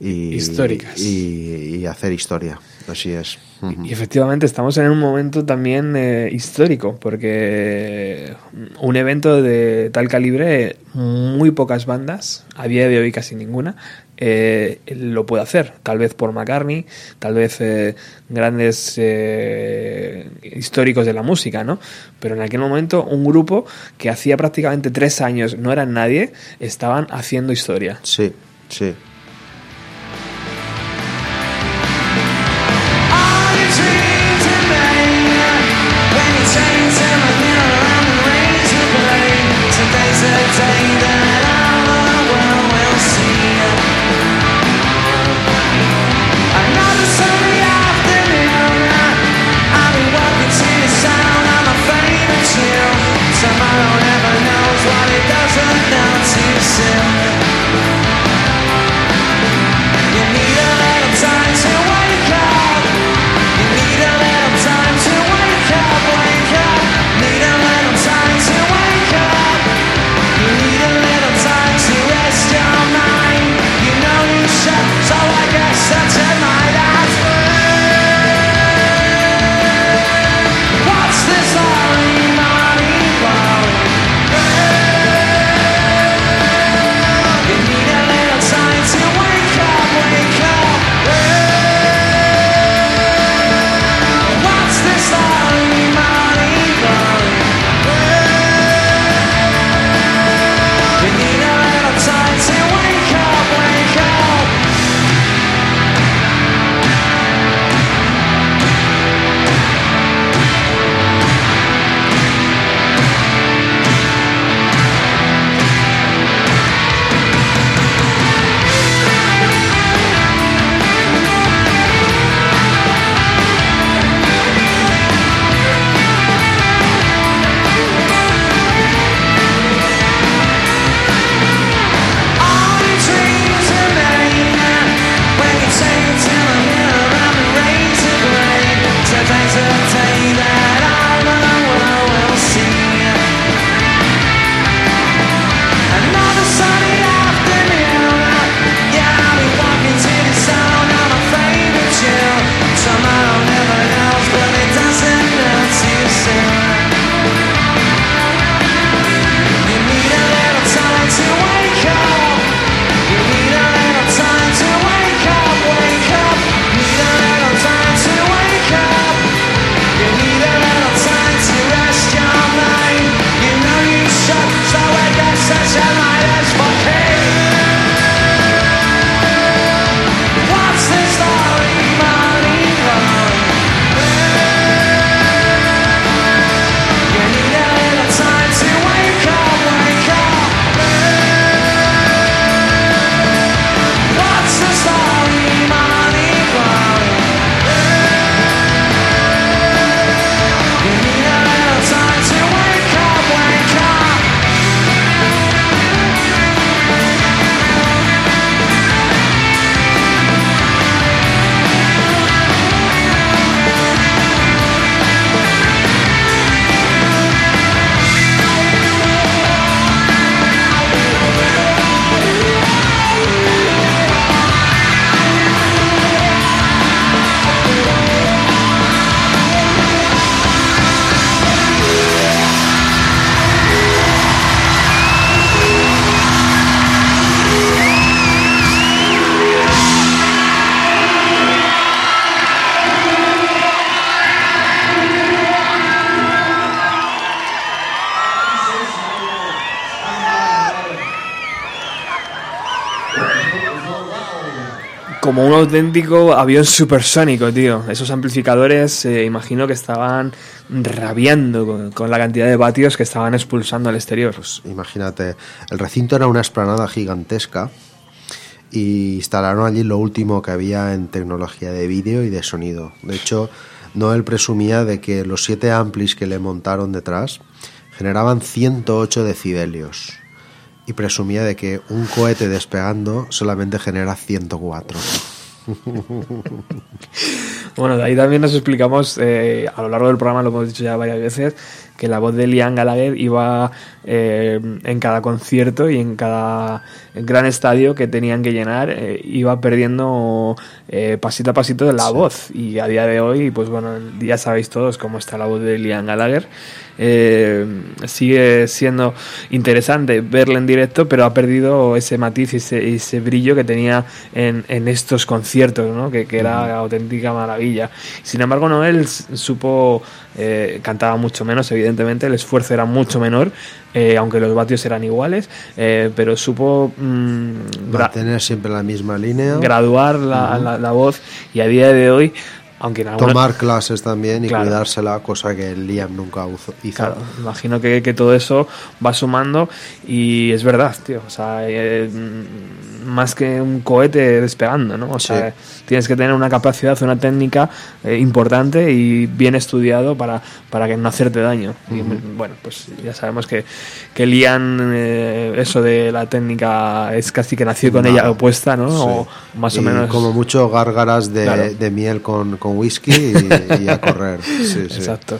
y Históricas. Y, y hacer historia. Así es. Y efectivamente estamos en un momento también eh, histórico, porque un evento de tal calibre, muy pocas bandas, a día de hoy casi ninguna, eh, lo puede hacer. Tal vez por McCartney, tal vez eh, grandes eh, históricos de la música, ¿no? Pero en aquel momento un grupo que hacía prácticamente tres años no eran nadie, estaban haciendo historia. Sí, sí. Auténtico avión supersónico, tío. Esos amplificadores, eh, imagino que estaban rabiando con, con la cantidad de vatios que estaban expulsando al exterior. Pues imagínate, el recinto era una esplanada gigantesca y instalaron allí lo último que había en tecnología de vídeo y de sonido. De hecho, Noel presumía de que los siete amplis que le montaron detrás generaban 108 decibelios y presumía de que un cohete despegando solamente genera 104. Bueno, de ahí también nos explicamos, eh, a lo largo del programa lo hemos dicho ya varias veces, que la voz de Liam Gallagher iba eh, en cada concierto y en cada gran estadio que tenían que llenar, eh, iba perdiendo eh, pasito a pasito la voz. Y a día de hoy, pues bueno, ya sabéis todos cómo está la voz de Liam Gallagher. Eh, sigue siendo interesante verla en directo, pero ha perdido ese matiz y ese, ese brillo que tenía en, en estos conciertos, ¿no? que, que era auténtica maravilla. Sin embargo, Noel supo, eh, cantaba mucho menos, evidentemente, el esfuerzo era mucho menor, eh, aunque los vatios eran iguales, eh, pero supo mm, Mantener siempre la misma línea, graduar la, la- la voz y a día de hoy, aunque en alguna- tomar clases también y Claro. cuidársela, cosa que Liam nunca hizo. Claro, imagino que, que todo eso va sumando y es verdad, tío. O sea, eh, mm, más que un cohete despegando, ¿no? O sea, tienes que tener una capacidad, una técnica eh, importante y bien estudiado para, para que no hacerte daño. Y, bueno, pues ya sabemos que, que Lian, eh, eso de la técnica es casi que nació con Nada. ella opuesta, ¿no? Sí. O más o Y menos. Como mucho gárgaras de, Claro. de miel con, con whisky y, y a correr. [LAUGHS] Sí, sí. Exacto.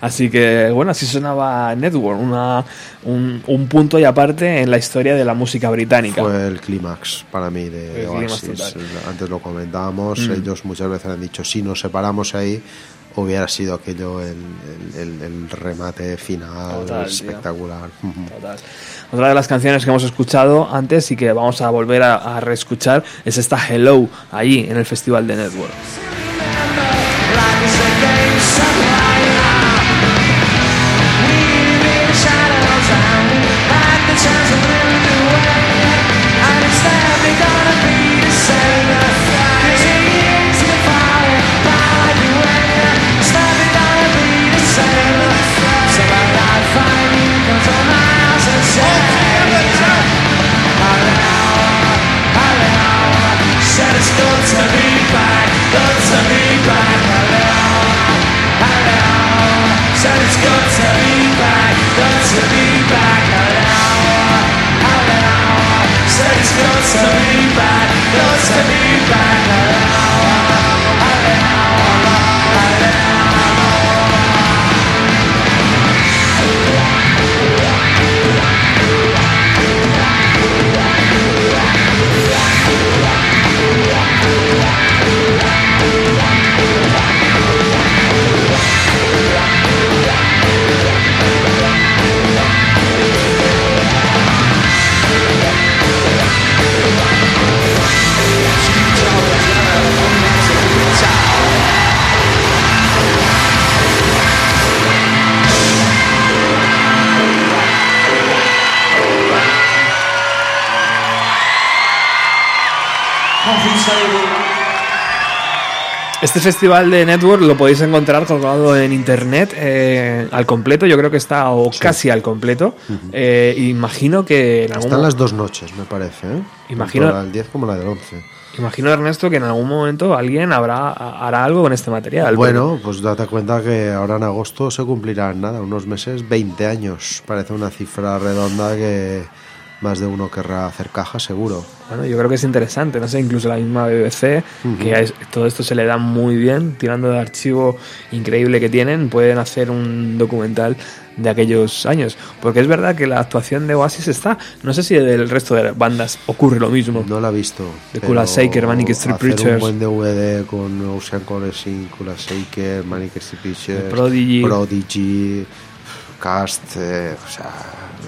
Así que, bueno, así sonaba Network, una, un, un punto y aparte en la historia de la música británica. Fue el clímax para mí de El Oasis. Antes lo comentábamos, Mm. ellos muchas veces han dicho, si nos separamos ahí, hubiera sido aquello el, el- el- remate final Total, espectacular. [LAUGHS] Total. Otra de las canciones que hemos escuchado antes y que vamos a volver a, a reescuchar es esta Hello, allí en el Festival de Network. Good to be back, Said it's good to be back, good to be back, hello. Said it's good to be back, to be back, Este festival de Network lo podéis encontrar colgado en internet eh, al completo, yo creo que está o casi al completo. Eh, imagino que en algún Están las dos noches, me parece. ¿eh? Imagino- Tanto la del 10 como la del 11. Imagino, Ernesto, que en algún momento alguien habrá hará algo con este material. Bueno, pues date cuenta que ahora en agosto se cumplirán nada, unos meses, 20 años. Parece una cifra redonda que más de uno querrá hacer caja, seguro. Bueno, yo creo que es interesante, no sé, incluso la misma BBC, que a es- todo esto se le da muy bien, tirando de archivo increíble que tienen, pueden hacer un documental de aquellos años. Porque es verdad que la actuación de Oasis está, no sé si del resto de bandas ocurre lo mismo. No la he visto. The pero Kula Shaker, Manic Street hacer Preachers. un buen DVD con Ocean College, Kula Shaker, Manic Street Preachers, Prodigy. Prodigy, Cast, eh, o sea,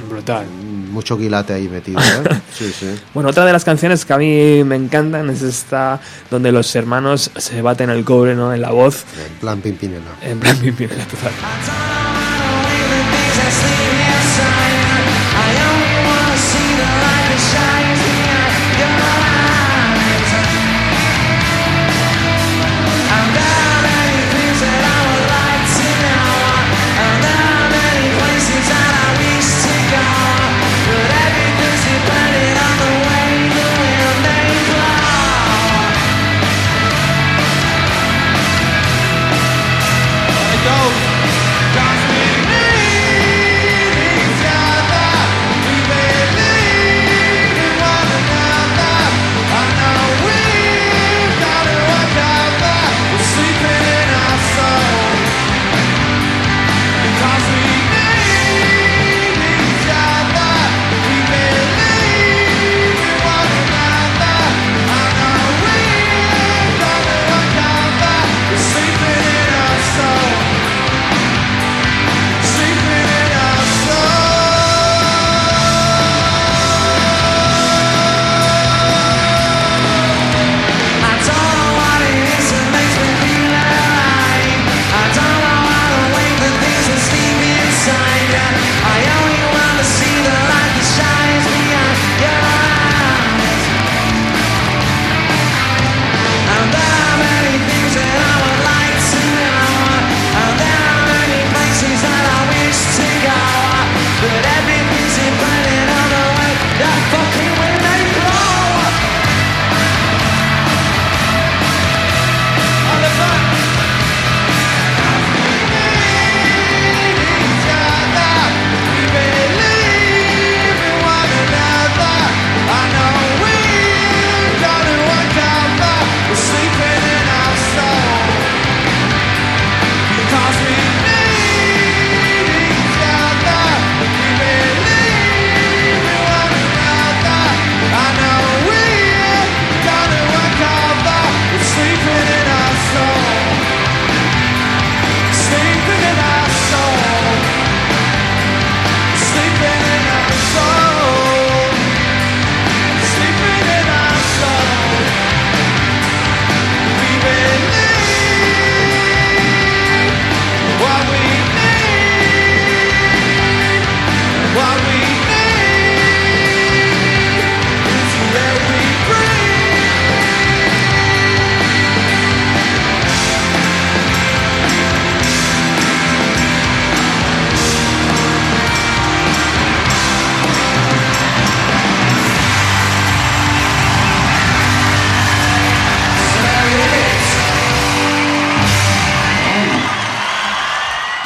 Brutal. mucho quilate ahí metido, ¿eh? [LAUGHS] Sí, sí. Bueno, otra de las canciones que a mí me encantan es esta donde los hermanos se baten el cobre ¿no? en la voz, En plan Pimpinela. en plan Pimpinela, total.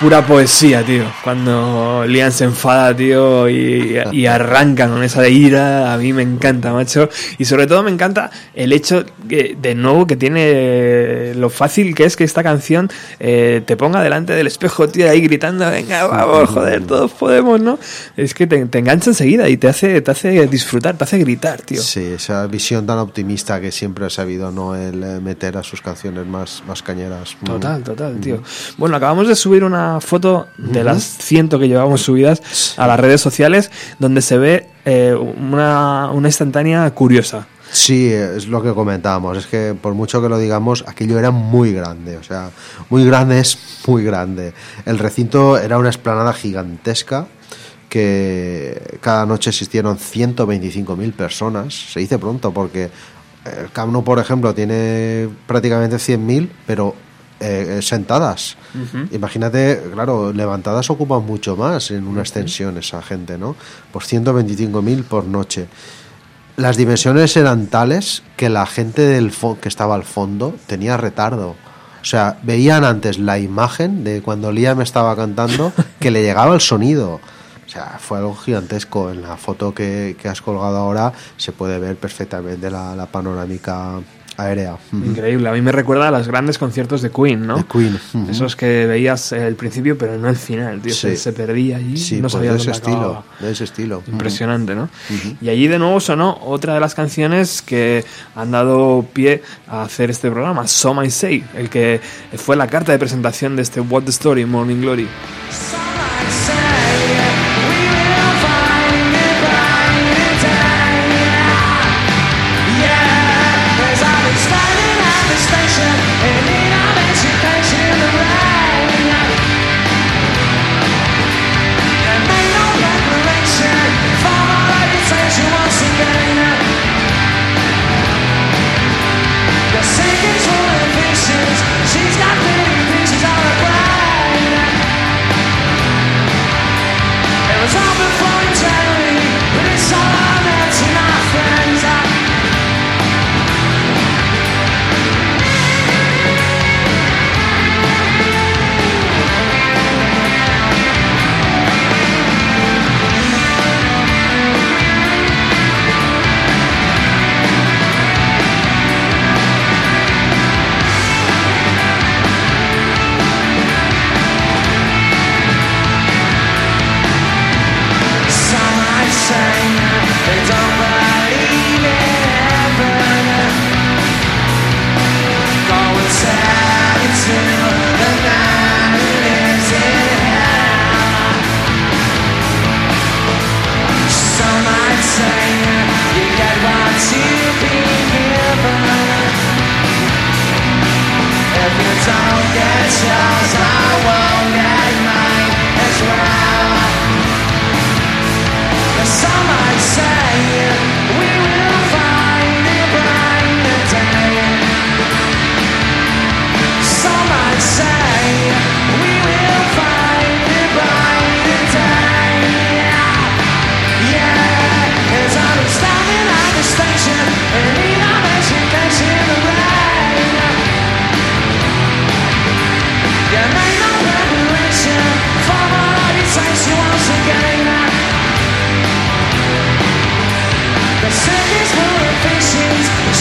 Pura poesía, tío. Cuando Liam se enfada, tío, y, y arranca con esa ira, a mí me encanta, macho. Y sobre todo me encanta el hecho, que, de nuevo, que tiene lo fácil que es que esta canción eh, te ponga delante del espejo, tío, ahí gritando, venga, vamos, joder, todos podemos, ¿no? Es que te, te engancha enseguida y te hace, te hace disfrutar, te hace gritar, tío. Sí, esa visión tan optimista que siempre ha sabido no el eh, meter a sus canciones más, más cañeras. Mm. Total, total, tío. Bueno, acabamos de subir una foto de las ciento que llevamos subidas a las redes sociales donde se ve eh, una, una instantánea curiosa. Sí, es lo que comentábamos. Es que por mucho que lo digamos, aquello era muy grande. O sea, muy grande es muy grande. El recinto era una esplanada gigantesca que cada noche existieron 125.000 personas. Se dice pronto porque el Camp Nou, por ejemplo, tiene prácticamente 100.000, pero eh, sentadas. Imagínate, claro, levantadas ocupan mucho más en una extensión esa gente, ¿no? Por 125.000 por noche. Las dimensiones eran tales que la gente del que estaba al fondo tenía retardo. O sea, veían antes la imagen de cuando Liam estaba cantando [LAUGHS] que le llegaba el sonido. O sea, fue algo gigantesco. En la foto que, que has colgado ahora se puede ver perfectamente la, la panorámica aérea. Increíble, a mí me recuerda a los grandes conciertos de Queen, ¿no? De Queen, ujú. Esos que veías el principio, pero no el final, tío. Se, Sí. se perdía allí. Sí, no pues sabía de ese estilo. acababa. De ese estilo. Impresionante, ¿no? Y allí de nuevo sonó otra de las canciones que han dado pie a hacer este programa, So My Say, el que fue la carta de presentación de este What the Story, Morning Glory. precious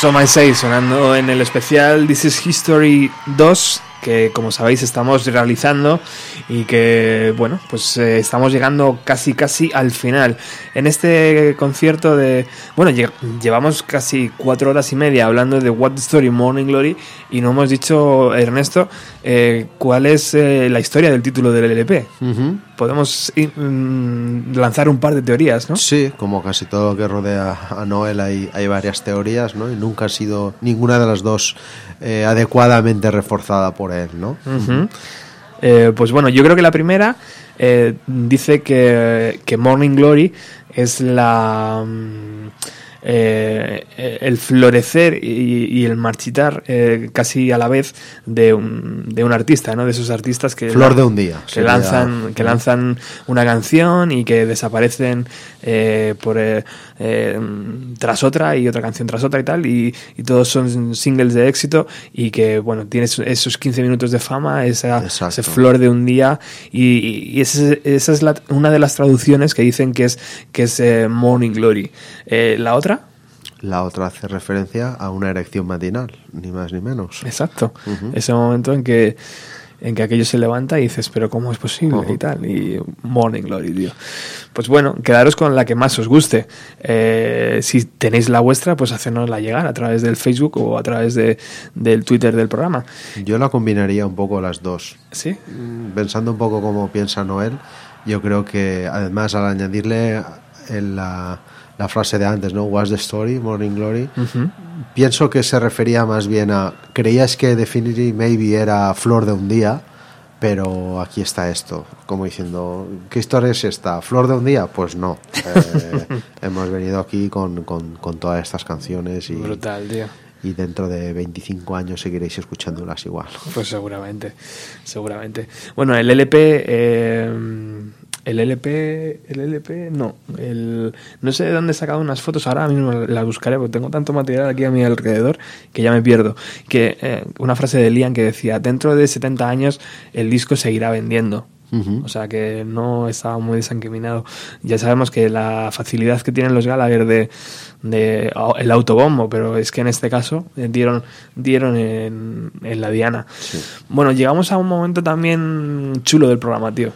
So My Say sonando en el especial This is History 2 que como sabéis estamos realizando y que bueno pues eh, estamos llegando casi casi al final en este concierto de bueno lle- llevamos casi cuatro horas y media hablando de What Story Morning Glory y no hemos dicho Ernesto eh, cuál es eh, la historia del título del LP podemos i- mm, lanzar un par de teorías ¿no? Sí, como casi todo lo que rodea a Noel hay, hay varias teorías, ¿no? Y nunca ha sido ninguna de las dos eh, adecuadamente reforzada por él, ¿no? Ujú. Eh, pues bueno, yo creo que la primera eh, dice que, que Morning Glory es la mm, eh, el florecer y, y el marchitar eh, casi a la vez de un, de un artista, ¿no? De esos artistas que Flor de un día, que lanzan que lanzan una canción y que desaparecen eh, por eh, eh, tras otra y otra canción tras otra y tal y, y todos son singles de éxito y que bueno tienes esos 15 minutos de fama esa ese flor de un día y, y ese- esa es la- una de las traducciones que dicen que es que es Morning Glory la otra La otra hace referencia a una erección matinal, ni más ni menos. Exacto. Ese momento en que en que aquello se levanta y dices, pero ¿cómo es posible? Y tal. Y Morning Glory, tío. Pues bueno, quedaros con la que más os guste. Eh, si tenéis la vuestra, pues hacérnosla llegar a través del Facebook o a través de, del Twitter del programa. Yo la combinaría un poco las dos. ¿Sí? Mm, Pensando un poco como piensa Noel, yo creo que además al añadirle en la, la frase de antes, ¿no? What's the story, Morning Glory, pienso que se refería más bien a creías que Definitely Maybe era flor de un día, pero aquí está esto, como diciendo, ¿qué historia es esta? ¿Flor de un día? Pues no. [LAUGHS] Eh, hemos venido aquí con, con, con todas estas canciones y, Brutal, tío. y dentro de 25 años seguiréis escuchándolas igual. Pues seguramente, seguramente. Bueno, el LP, eh, el LP, el LP, no, el, no sé de dónde he sacado unas fotos, ahora mismo las buscaré porque tengo tanto material aquí a mi alrededor que ya me pierdo. Que eh, una frase de Liam que decía, dentro de 70 años el disco seguirá vendiendo. O sea que no estaba muy desencaminado. Ya sabemos que la facilidad que tienen los Gallagher de, de au- el autobombo, pero es que en este caso eh, dieron, dieron en, en la diana. Bueno, llegamos a un momento también chulo del programa, tío.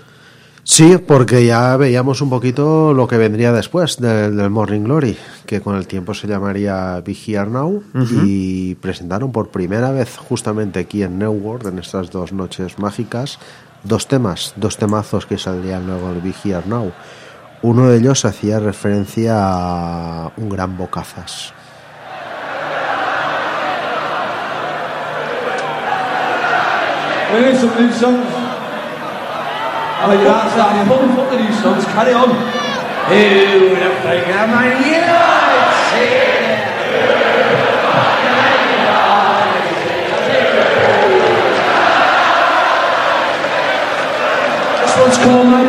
Sí, porque ya veíamos un poquito lo que vendría después del, del Morning Glory, que con el tiempo se llamaría Be Here Now, y presentaron por primera vez justamente aquí en New World, en estas dos noches mágicas, dos temas, dos temazos que saldrían luego del Be Here Now. Uno de ellos hacía referencia a un gran bocazas. og Jørgensen, jeg håber, hun det lige sådan, så kan det om. Øh, der bringer mig hjem til Let's go, man.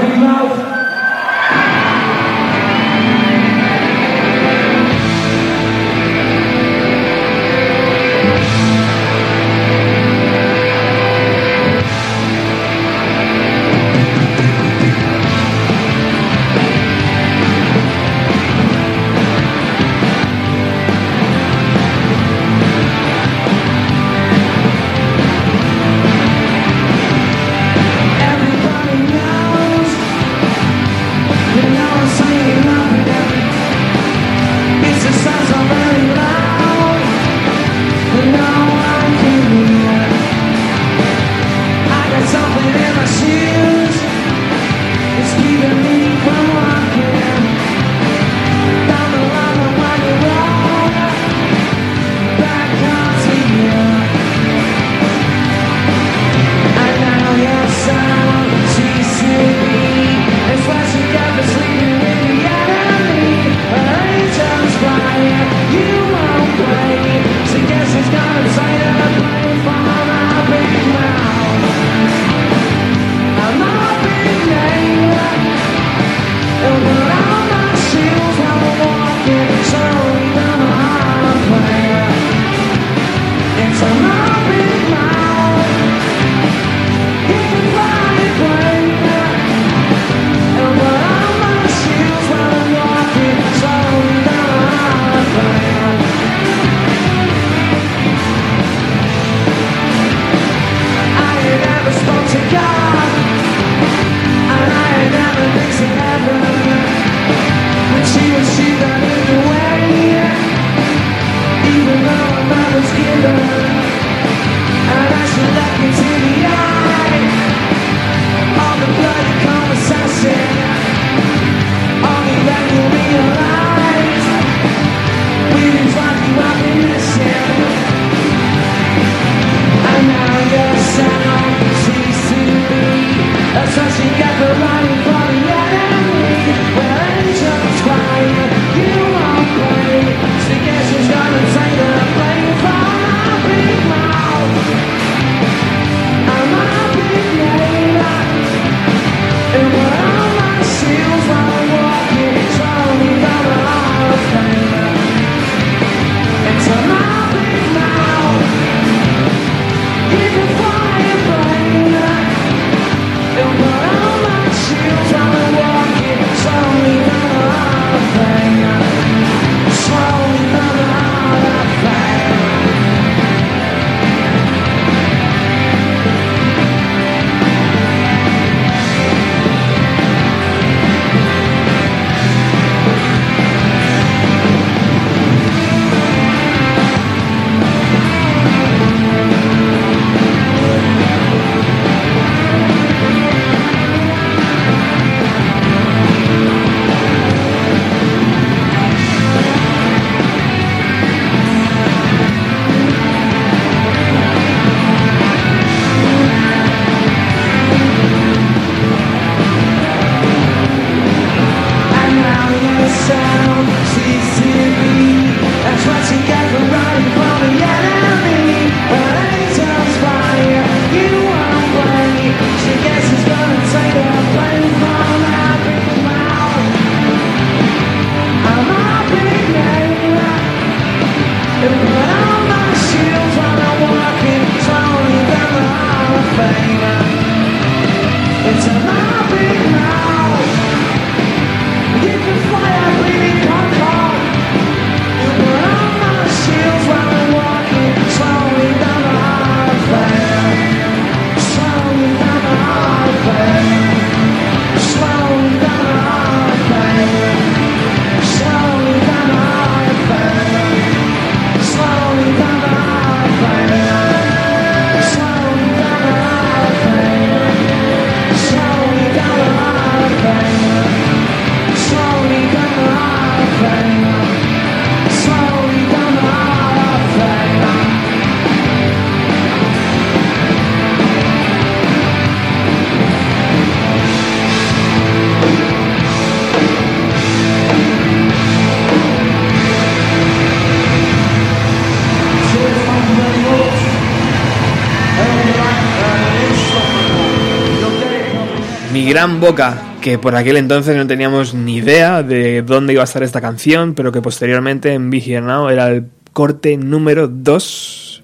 Gran boca que por aquel entonces no teníamos ni idea de dónde iba a estar esta canción, pero que posteriormente en Be Here Now era el corte número 2.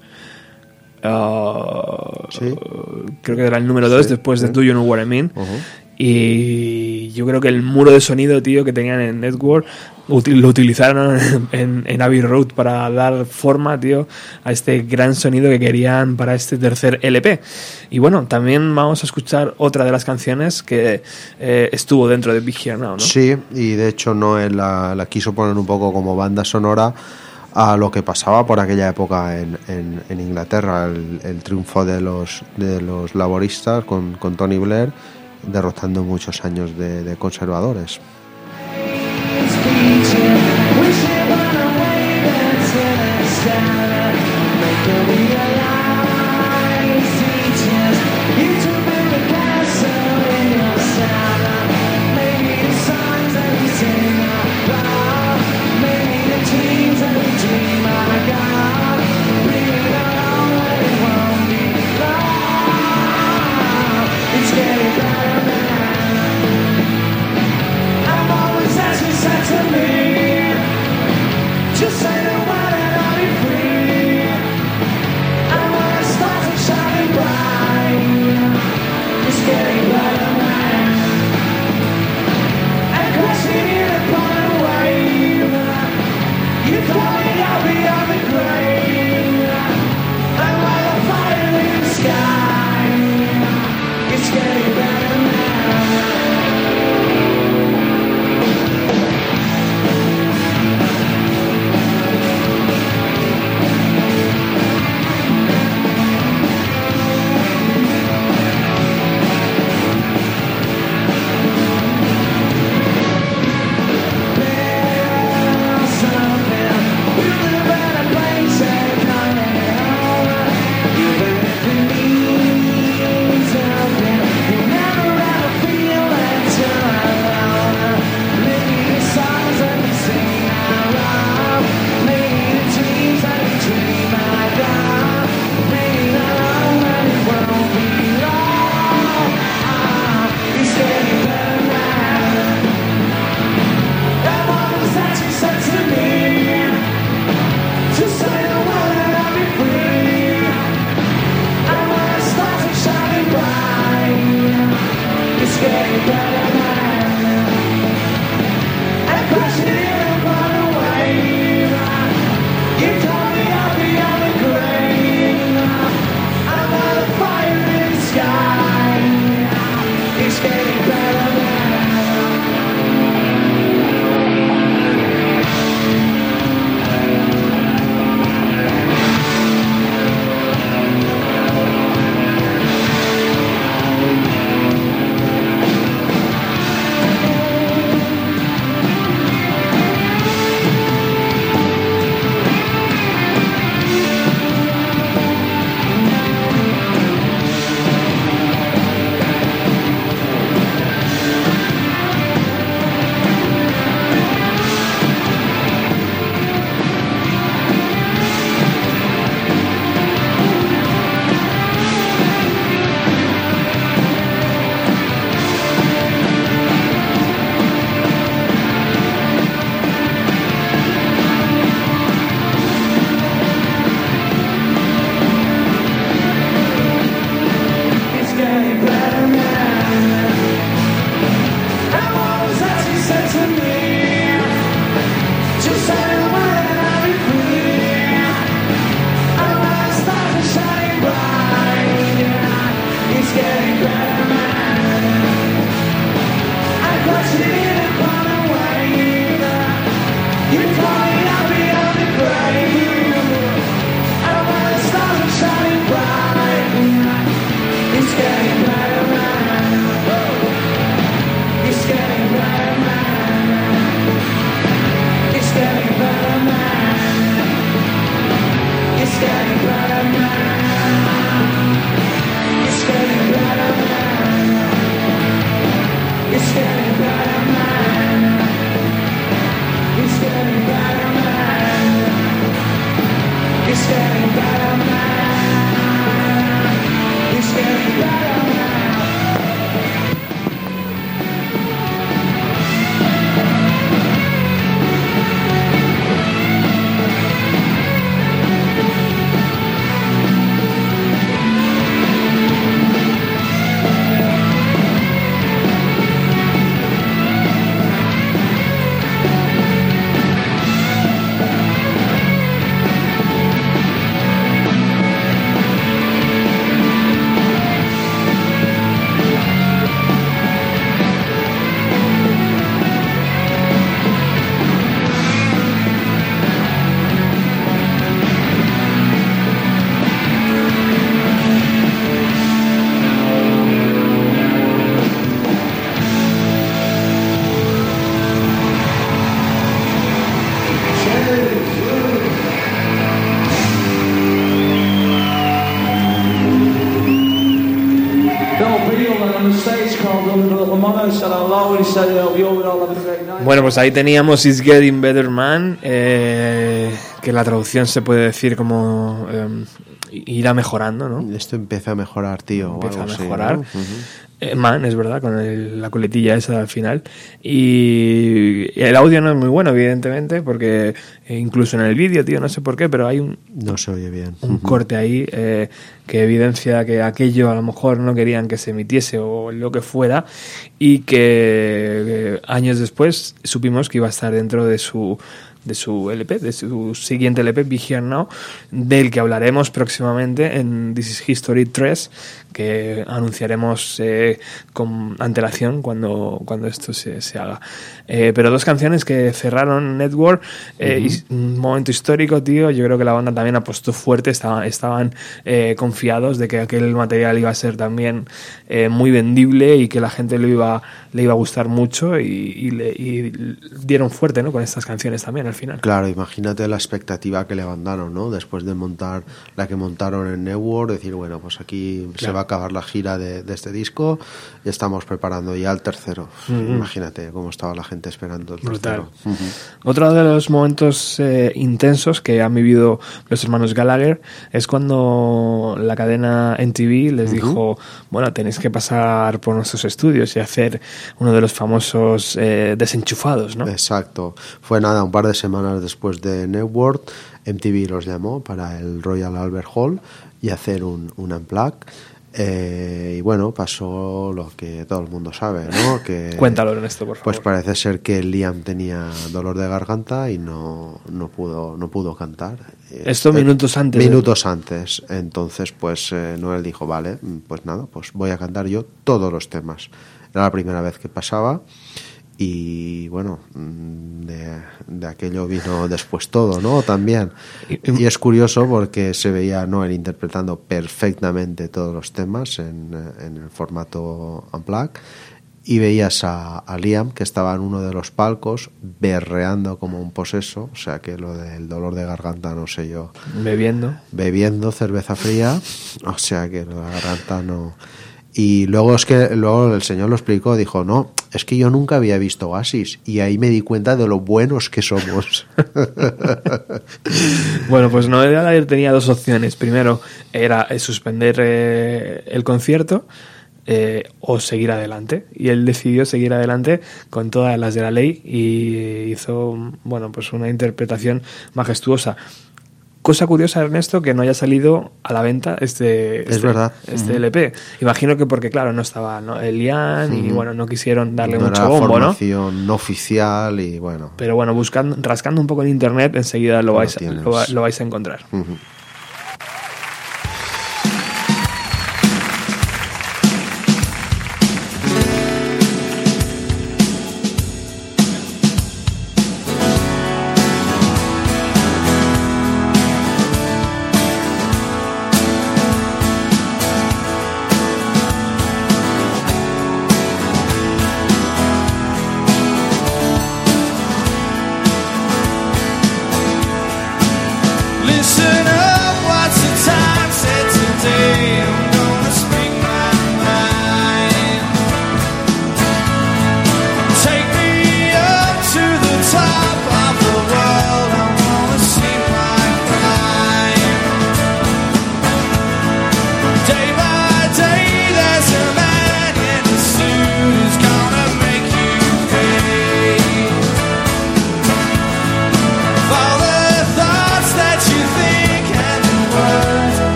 Uh, Sí. Creo que era el número 2 Sí, después de. Do You Know What I Mean. Y yo creo que el muro de sonido, tío, que tenían en Network lo utilizaron [LAUGHS] en, en Abbey Road para dar forma, tío, a este gran sonido que querían para este tercer LP. Y bueno, también vamos a escuchar otra de las canciones que eh, estuvo dentro de Big Here Now, ¿no? Sí, y de hecho Noé la, quiso poner un poco como banda sonora a lo que pasaba por aquella época en, en- en Inglaterra, el, el triunfo de los, de los laboristas con, con Tony Blair, derrotando muchos años de, conservadores. Pues ahí teníamos It's Getting Better Man, eh, que la traducción se puede decir como eh, irá mejorando, ¿no? Esto empieza a mejorar, tío. Empieza a así, mejorar. Eh, Man, es verdad, con el- la coletilla esa al final. Y el audio no es muy bueno, evidentemente, porque eh, incluso en el vídeo, tío, no sé por qué, pero hay un, No se oye bien. un corte ahí eh, que evidencia que aquello a lo mejor no querían que se emitiese o lo que fuera y que eh, años después supimos que iba a estar dentro de su de su LP, de su siguiente LP, Be Here Now, del que hablaremos próximamente en This is History 3, que anunciaremos eh, con antelación cuando, cuando esto se, se haga. Eh, pero dos canciones que cerraron Network, eh, y un momento histórico, tío. Yo creo que la banda también apostó fuerte, estaban, estaban eh, confiados de que aquel material iba a ser también muy vendible y que la gente lo iba, le iba a gustar mucho y, y le- y dieron fuerte ¿no? con estas canciones también al final. Claro, imagínate la expectativa que levantaron, ¿no? Después de montar la que montaron en Network, decir, bueno, pues aquí se va a acabar la gira de, de este disco y estamos preparando ya el tercero. Imagínate cómo estaba la gente esperando el Brutal. tercero. Ujú. Otro de los momentos eh, intensos que han vivido los hermanos Gallagher es cuando la cadena NTV les dijo, bueno, tenéis que pasar por nuestros estudios y hacer uno de los famosos eh, desenchufados, ¿no? Exacto. Fue nada, un par de semanas después de Network, MTV los llamó para el Royal Albert Hall y hacer un, un unplug. Eh, y bueno, pasó lo que todo el mundo sabe, ¿no? [LAUGHS] Que, Cuéntalo, Ernesto, por favor. Pues parece ser que Liam tenía dolor de garganta y no, no pudo no pudo cantar. Esto Eh, minutos antes de- Minutos antes. Entonces, pues eh, Noel dijo, vale, pues nada, pues voy a cantar yo todos los temas. Era la primera vez que pasaba y bueno, mm, de, de aquello vino después todo, ¿no? También. Y es curioso porque se veía Noel interpretando perfectamente todos los temas en, en el formato Unplugged y veías a, a Liam que estaba en uno de los palcos berreando como un poseso, o sea que lo del dolor de garganta no sé yo, Bebiendo. bebiendo cerveza fría, o sea que la garganta no. Y luego es que luego el señor lo explicó, dijo, no, es que yo nunca había visto Oasis y ahí me di cuenta de lo buenos que somos. [LAUGHS] Bueno, pues Noel Gallagher tenía dos opciones. Primero era eh, suspender eh, el concierto eh, o seguir adelante. Y él decidió seguir adelante con todas las de la ley y hizo, bueno, pues una interpretación majestuosa. Cosa curiosa, Ernesto, que no haya salido a la venta este, Es este- verdad. este LP. Imagino que porque, claro, no estaba ¿no? Elian y, bueno, no quisieron darle no mucho bombo, ¿no? no oficial y bueno. Pero bueno, buscando, rascando un poco en internet, enseguida lo, vais, lo lo vais a encontrar.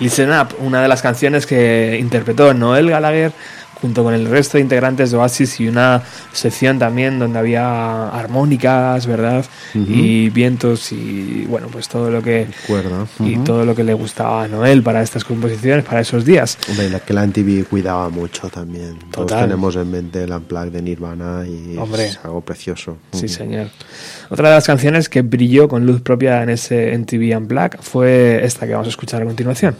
Listen Up, una de las canciones que interpretó Noel Gallagher junto con el resto de integrantes de Oasis y una sección también donde había armónicas, ¿verdad? Uh -huh. Y vientos y bueno, pues todo lo que Recuerdo. Uh -huh. y todo lo que le gustaba a Noel para estas composiciones, para esos días. Hombre, la que la MTV cuidaba mucho también. Total. Todos tenemos en mente el Unplugged de Nirvana y Hombre. es algo precioso. Uh -huh. Sí, señor. Otra de las canciones que brilló con luz propia en ese MTV Unplugged fue esta que vamos a escuchar a continuación.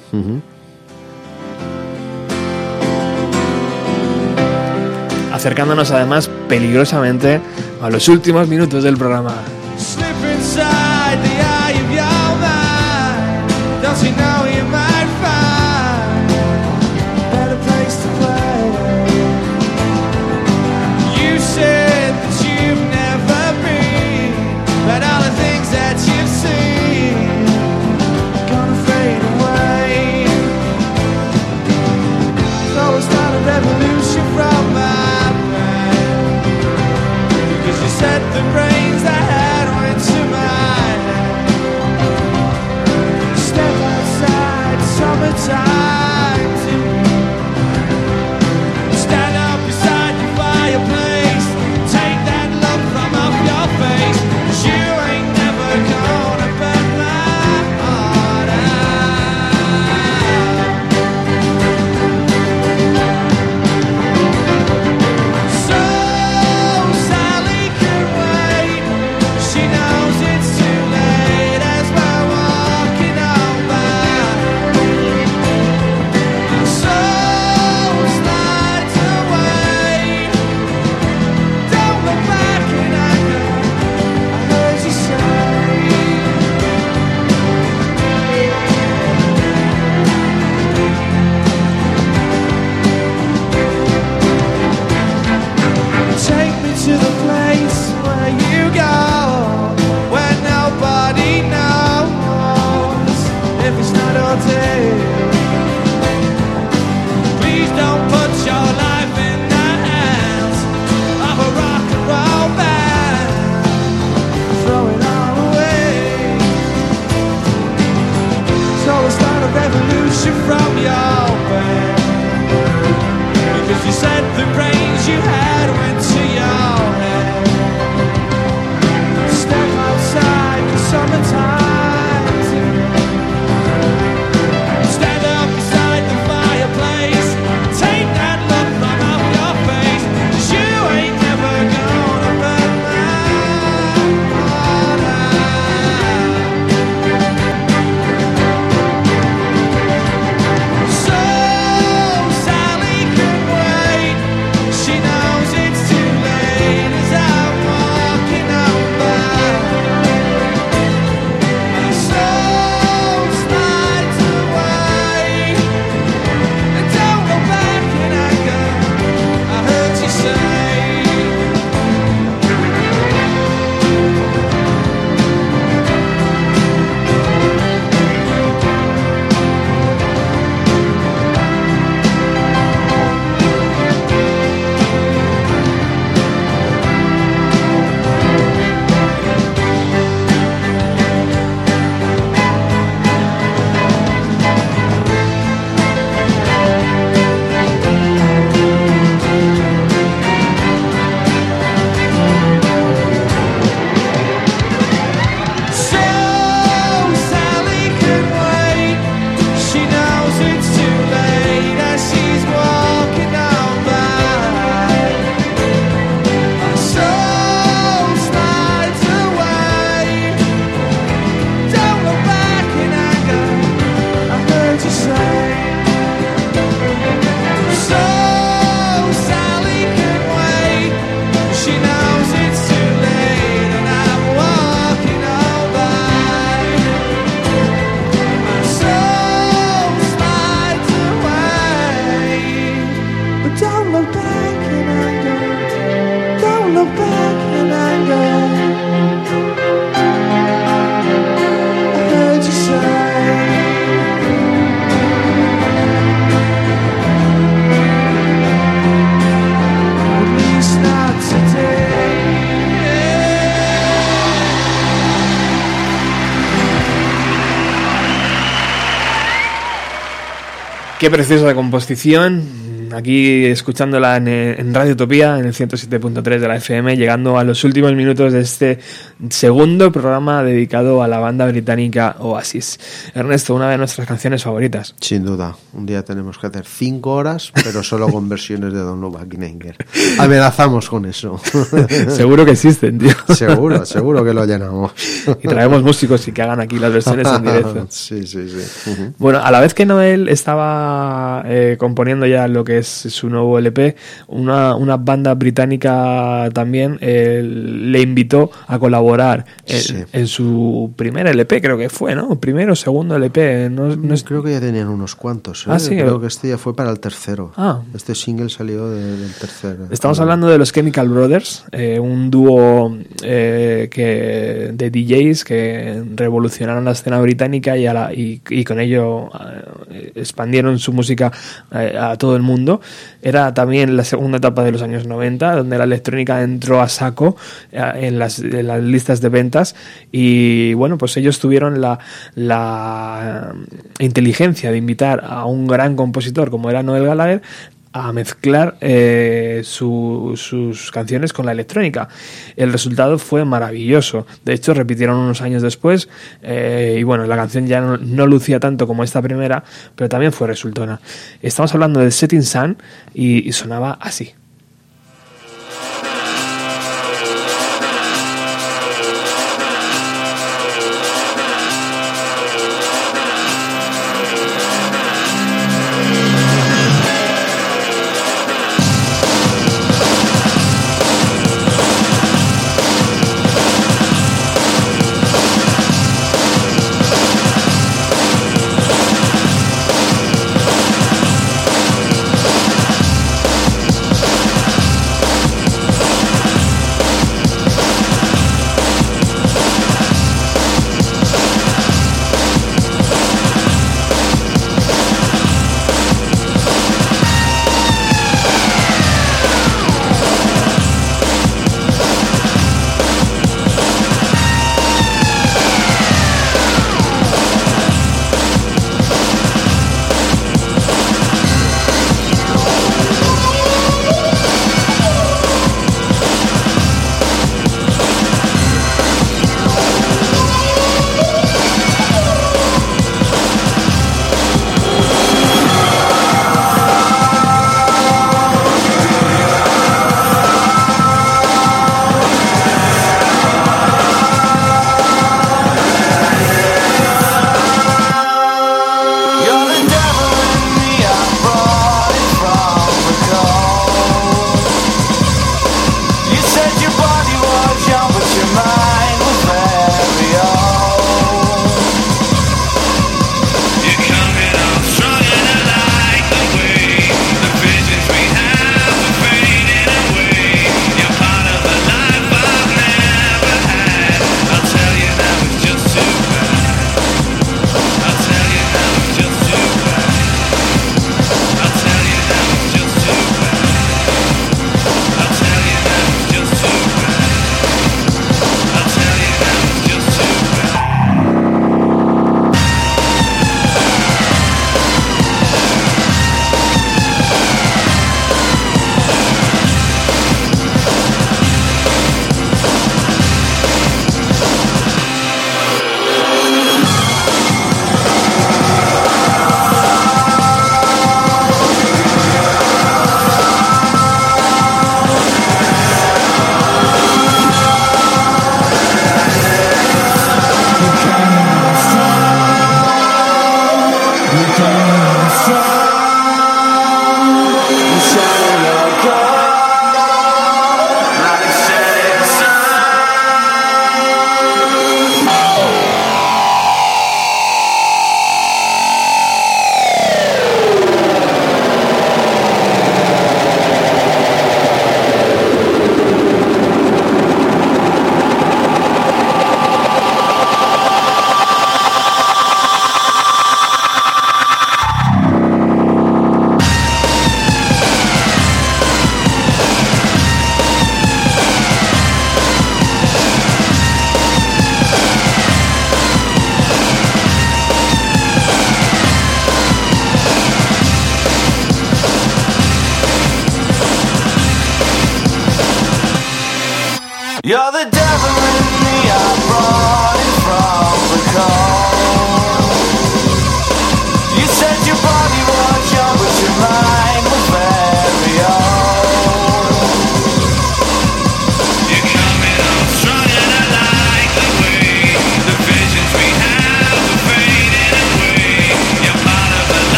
acercándonos además peligrosamente a los últimos minutos del programa. You said the brains you had went to Qué preciosa composición. Aquí escuchándola en, en Radio Utopía, en el 107.3 de la FM, llegando a los últimos minutos de este segundo programa dedicado a la banda británica Oasis. Ernesto, una de nuestras canciones favoritas. Sin duda, un día tenemos que hacer cinco horas, pero solo con versiones de Don Wagner. [LAUGHS] Amenazamos con eso. [LAUGHS] Seguro que existen, tío. seguro, seguro que lo llenamos. y traemos músicos y que hagan aquí las versiones en directo. [LAUGHS] sí, sí, sí. Bueno, a la vez que Noel estaba eh, componiendo ya lo que es su nuevo LP, una, una banda británica también eh, le invitó a colaborar en, Sí. en su primer LP, creo que fue, ¿no? Primero o segundo LP. No, no es- Creo que ya tenían unos cuantos. ¿eh? Ah, sí, Creo que este ya fue para el tercero. Ah. Este single salió de- del tercero. Estamos hablando de los Chemical Brothers, eh, un dúo eh, que, de DJs que revolucionaron la escena británica y, a la- y, con ello eh, expandieron su música a todo el mundo. Era también la segunda etapa de los años 90, donde la electrónica entró a saco en, las, en las listas de ventas y bueno, pues ellos tuvieron la, la inteligencia de invitar a un gran compositor como era Noel Gallagher a mezclar eh, su- sus canciones con la electrónica. El resultado fue maravilloso. De hecho, repitieron unos años después eh, y bueno, la canción ya no, lucía tanto como esta primera, pero también fue resultona. Estamos hablando de Setting Sun y sonaba así.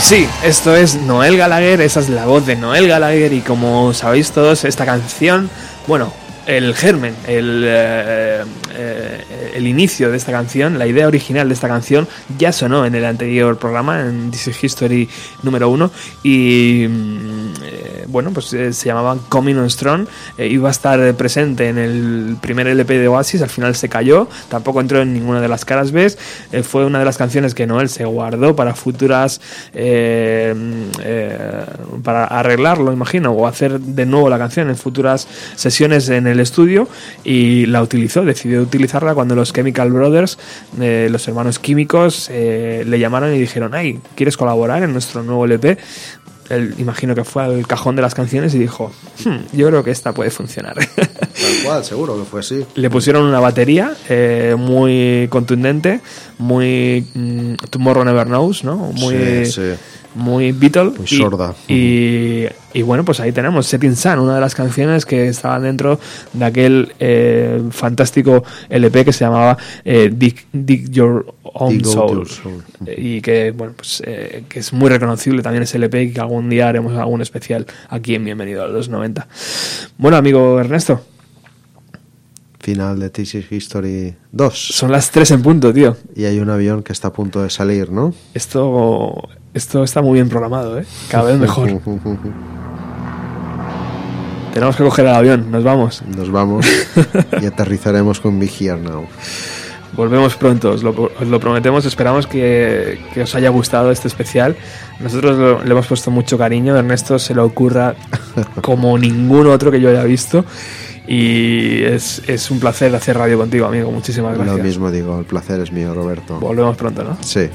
Pues sí, esto es Noel Gallagher, esa es la voz de Noel Gallagher y como sabéis todos, esta canción, bueno, el germen, el, eh, eh, el inicio de esta canción, la idea original de esta canción ya sonó en el anterior programa, en This is History número uno y mm, bueno, pues eh, se llamaba Coming on Strong, eh, iba a estar presente en el primer LP de Oasis, al final se cayó, tampoco entró en ninguna de las caras B, eh, fue una de las canciones que Noel se guardó para futuras, eh, eh, para arreglarlo, imagino, o hacer de nuevo la canción en futuras sesiones en el estudio y la utilizó, decidió utilizarla cuando los Chemical Brothers, eh, los hermanos químicos, eh, le llamaron y dijeron, ay, ¿quieres colaborar en nuestro nuevo LP? Él, imagino que fue al cajón de las canciones y dijo, "Hmm, yo creo que esta puede funcionar. [LAUGHS] Tal cual, seguro que fue así. Le pusieron una batería eh, muy contundente, muy mm, Tomorrow Never Knows, ¿no? Muy, Sí, sí. Muy Beatle. Muy y, sorda. Y, y bueno, pues ahí tenemos Setting Sun, una de las canciones que estaban dentro de aquel eh, fantástico LP que se llamaba eh, Dig, Dig Your Own Dig Soul. Your Soul. Eh, Y que, bueno, pues eh, que es muy reconocible también ese LP y que algún día haremos algún especial aquí en Bienvenido a los 90. Bueno, amigo Ernesto. Final de This is History 2. Son las 3 en punto, tío. Y hay un avión que está a punto de salir, ¿no? Esto, esto está muy bien programado, ¿eh? Cada vez mejor. [LAUGHS] Tenemos que coger el avión, nos vamos. Nos vamos y aterrizaremos con Be Here Now. Volvemos pronto, os lo, os lo prometemos. Esperamos que, que os haya gustado este especial. Nosotros lo- le hemos puesto mucho cariño. Ernesto se lo ocurra [LAUGHS] como ningún otro que yo haya visto. Y es, es un placer hacer radio contigo, amigo. Muchísimas Lo gracias. mismo digo, el placer es mío, Roberto. Volvemos pronto, ¿no? Sí.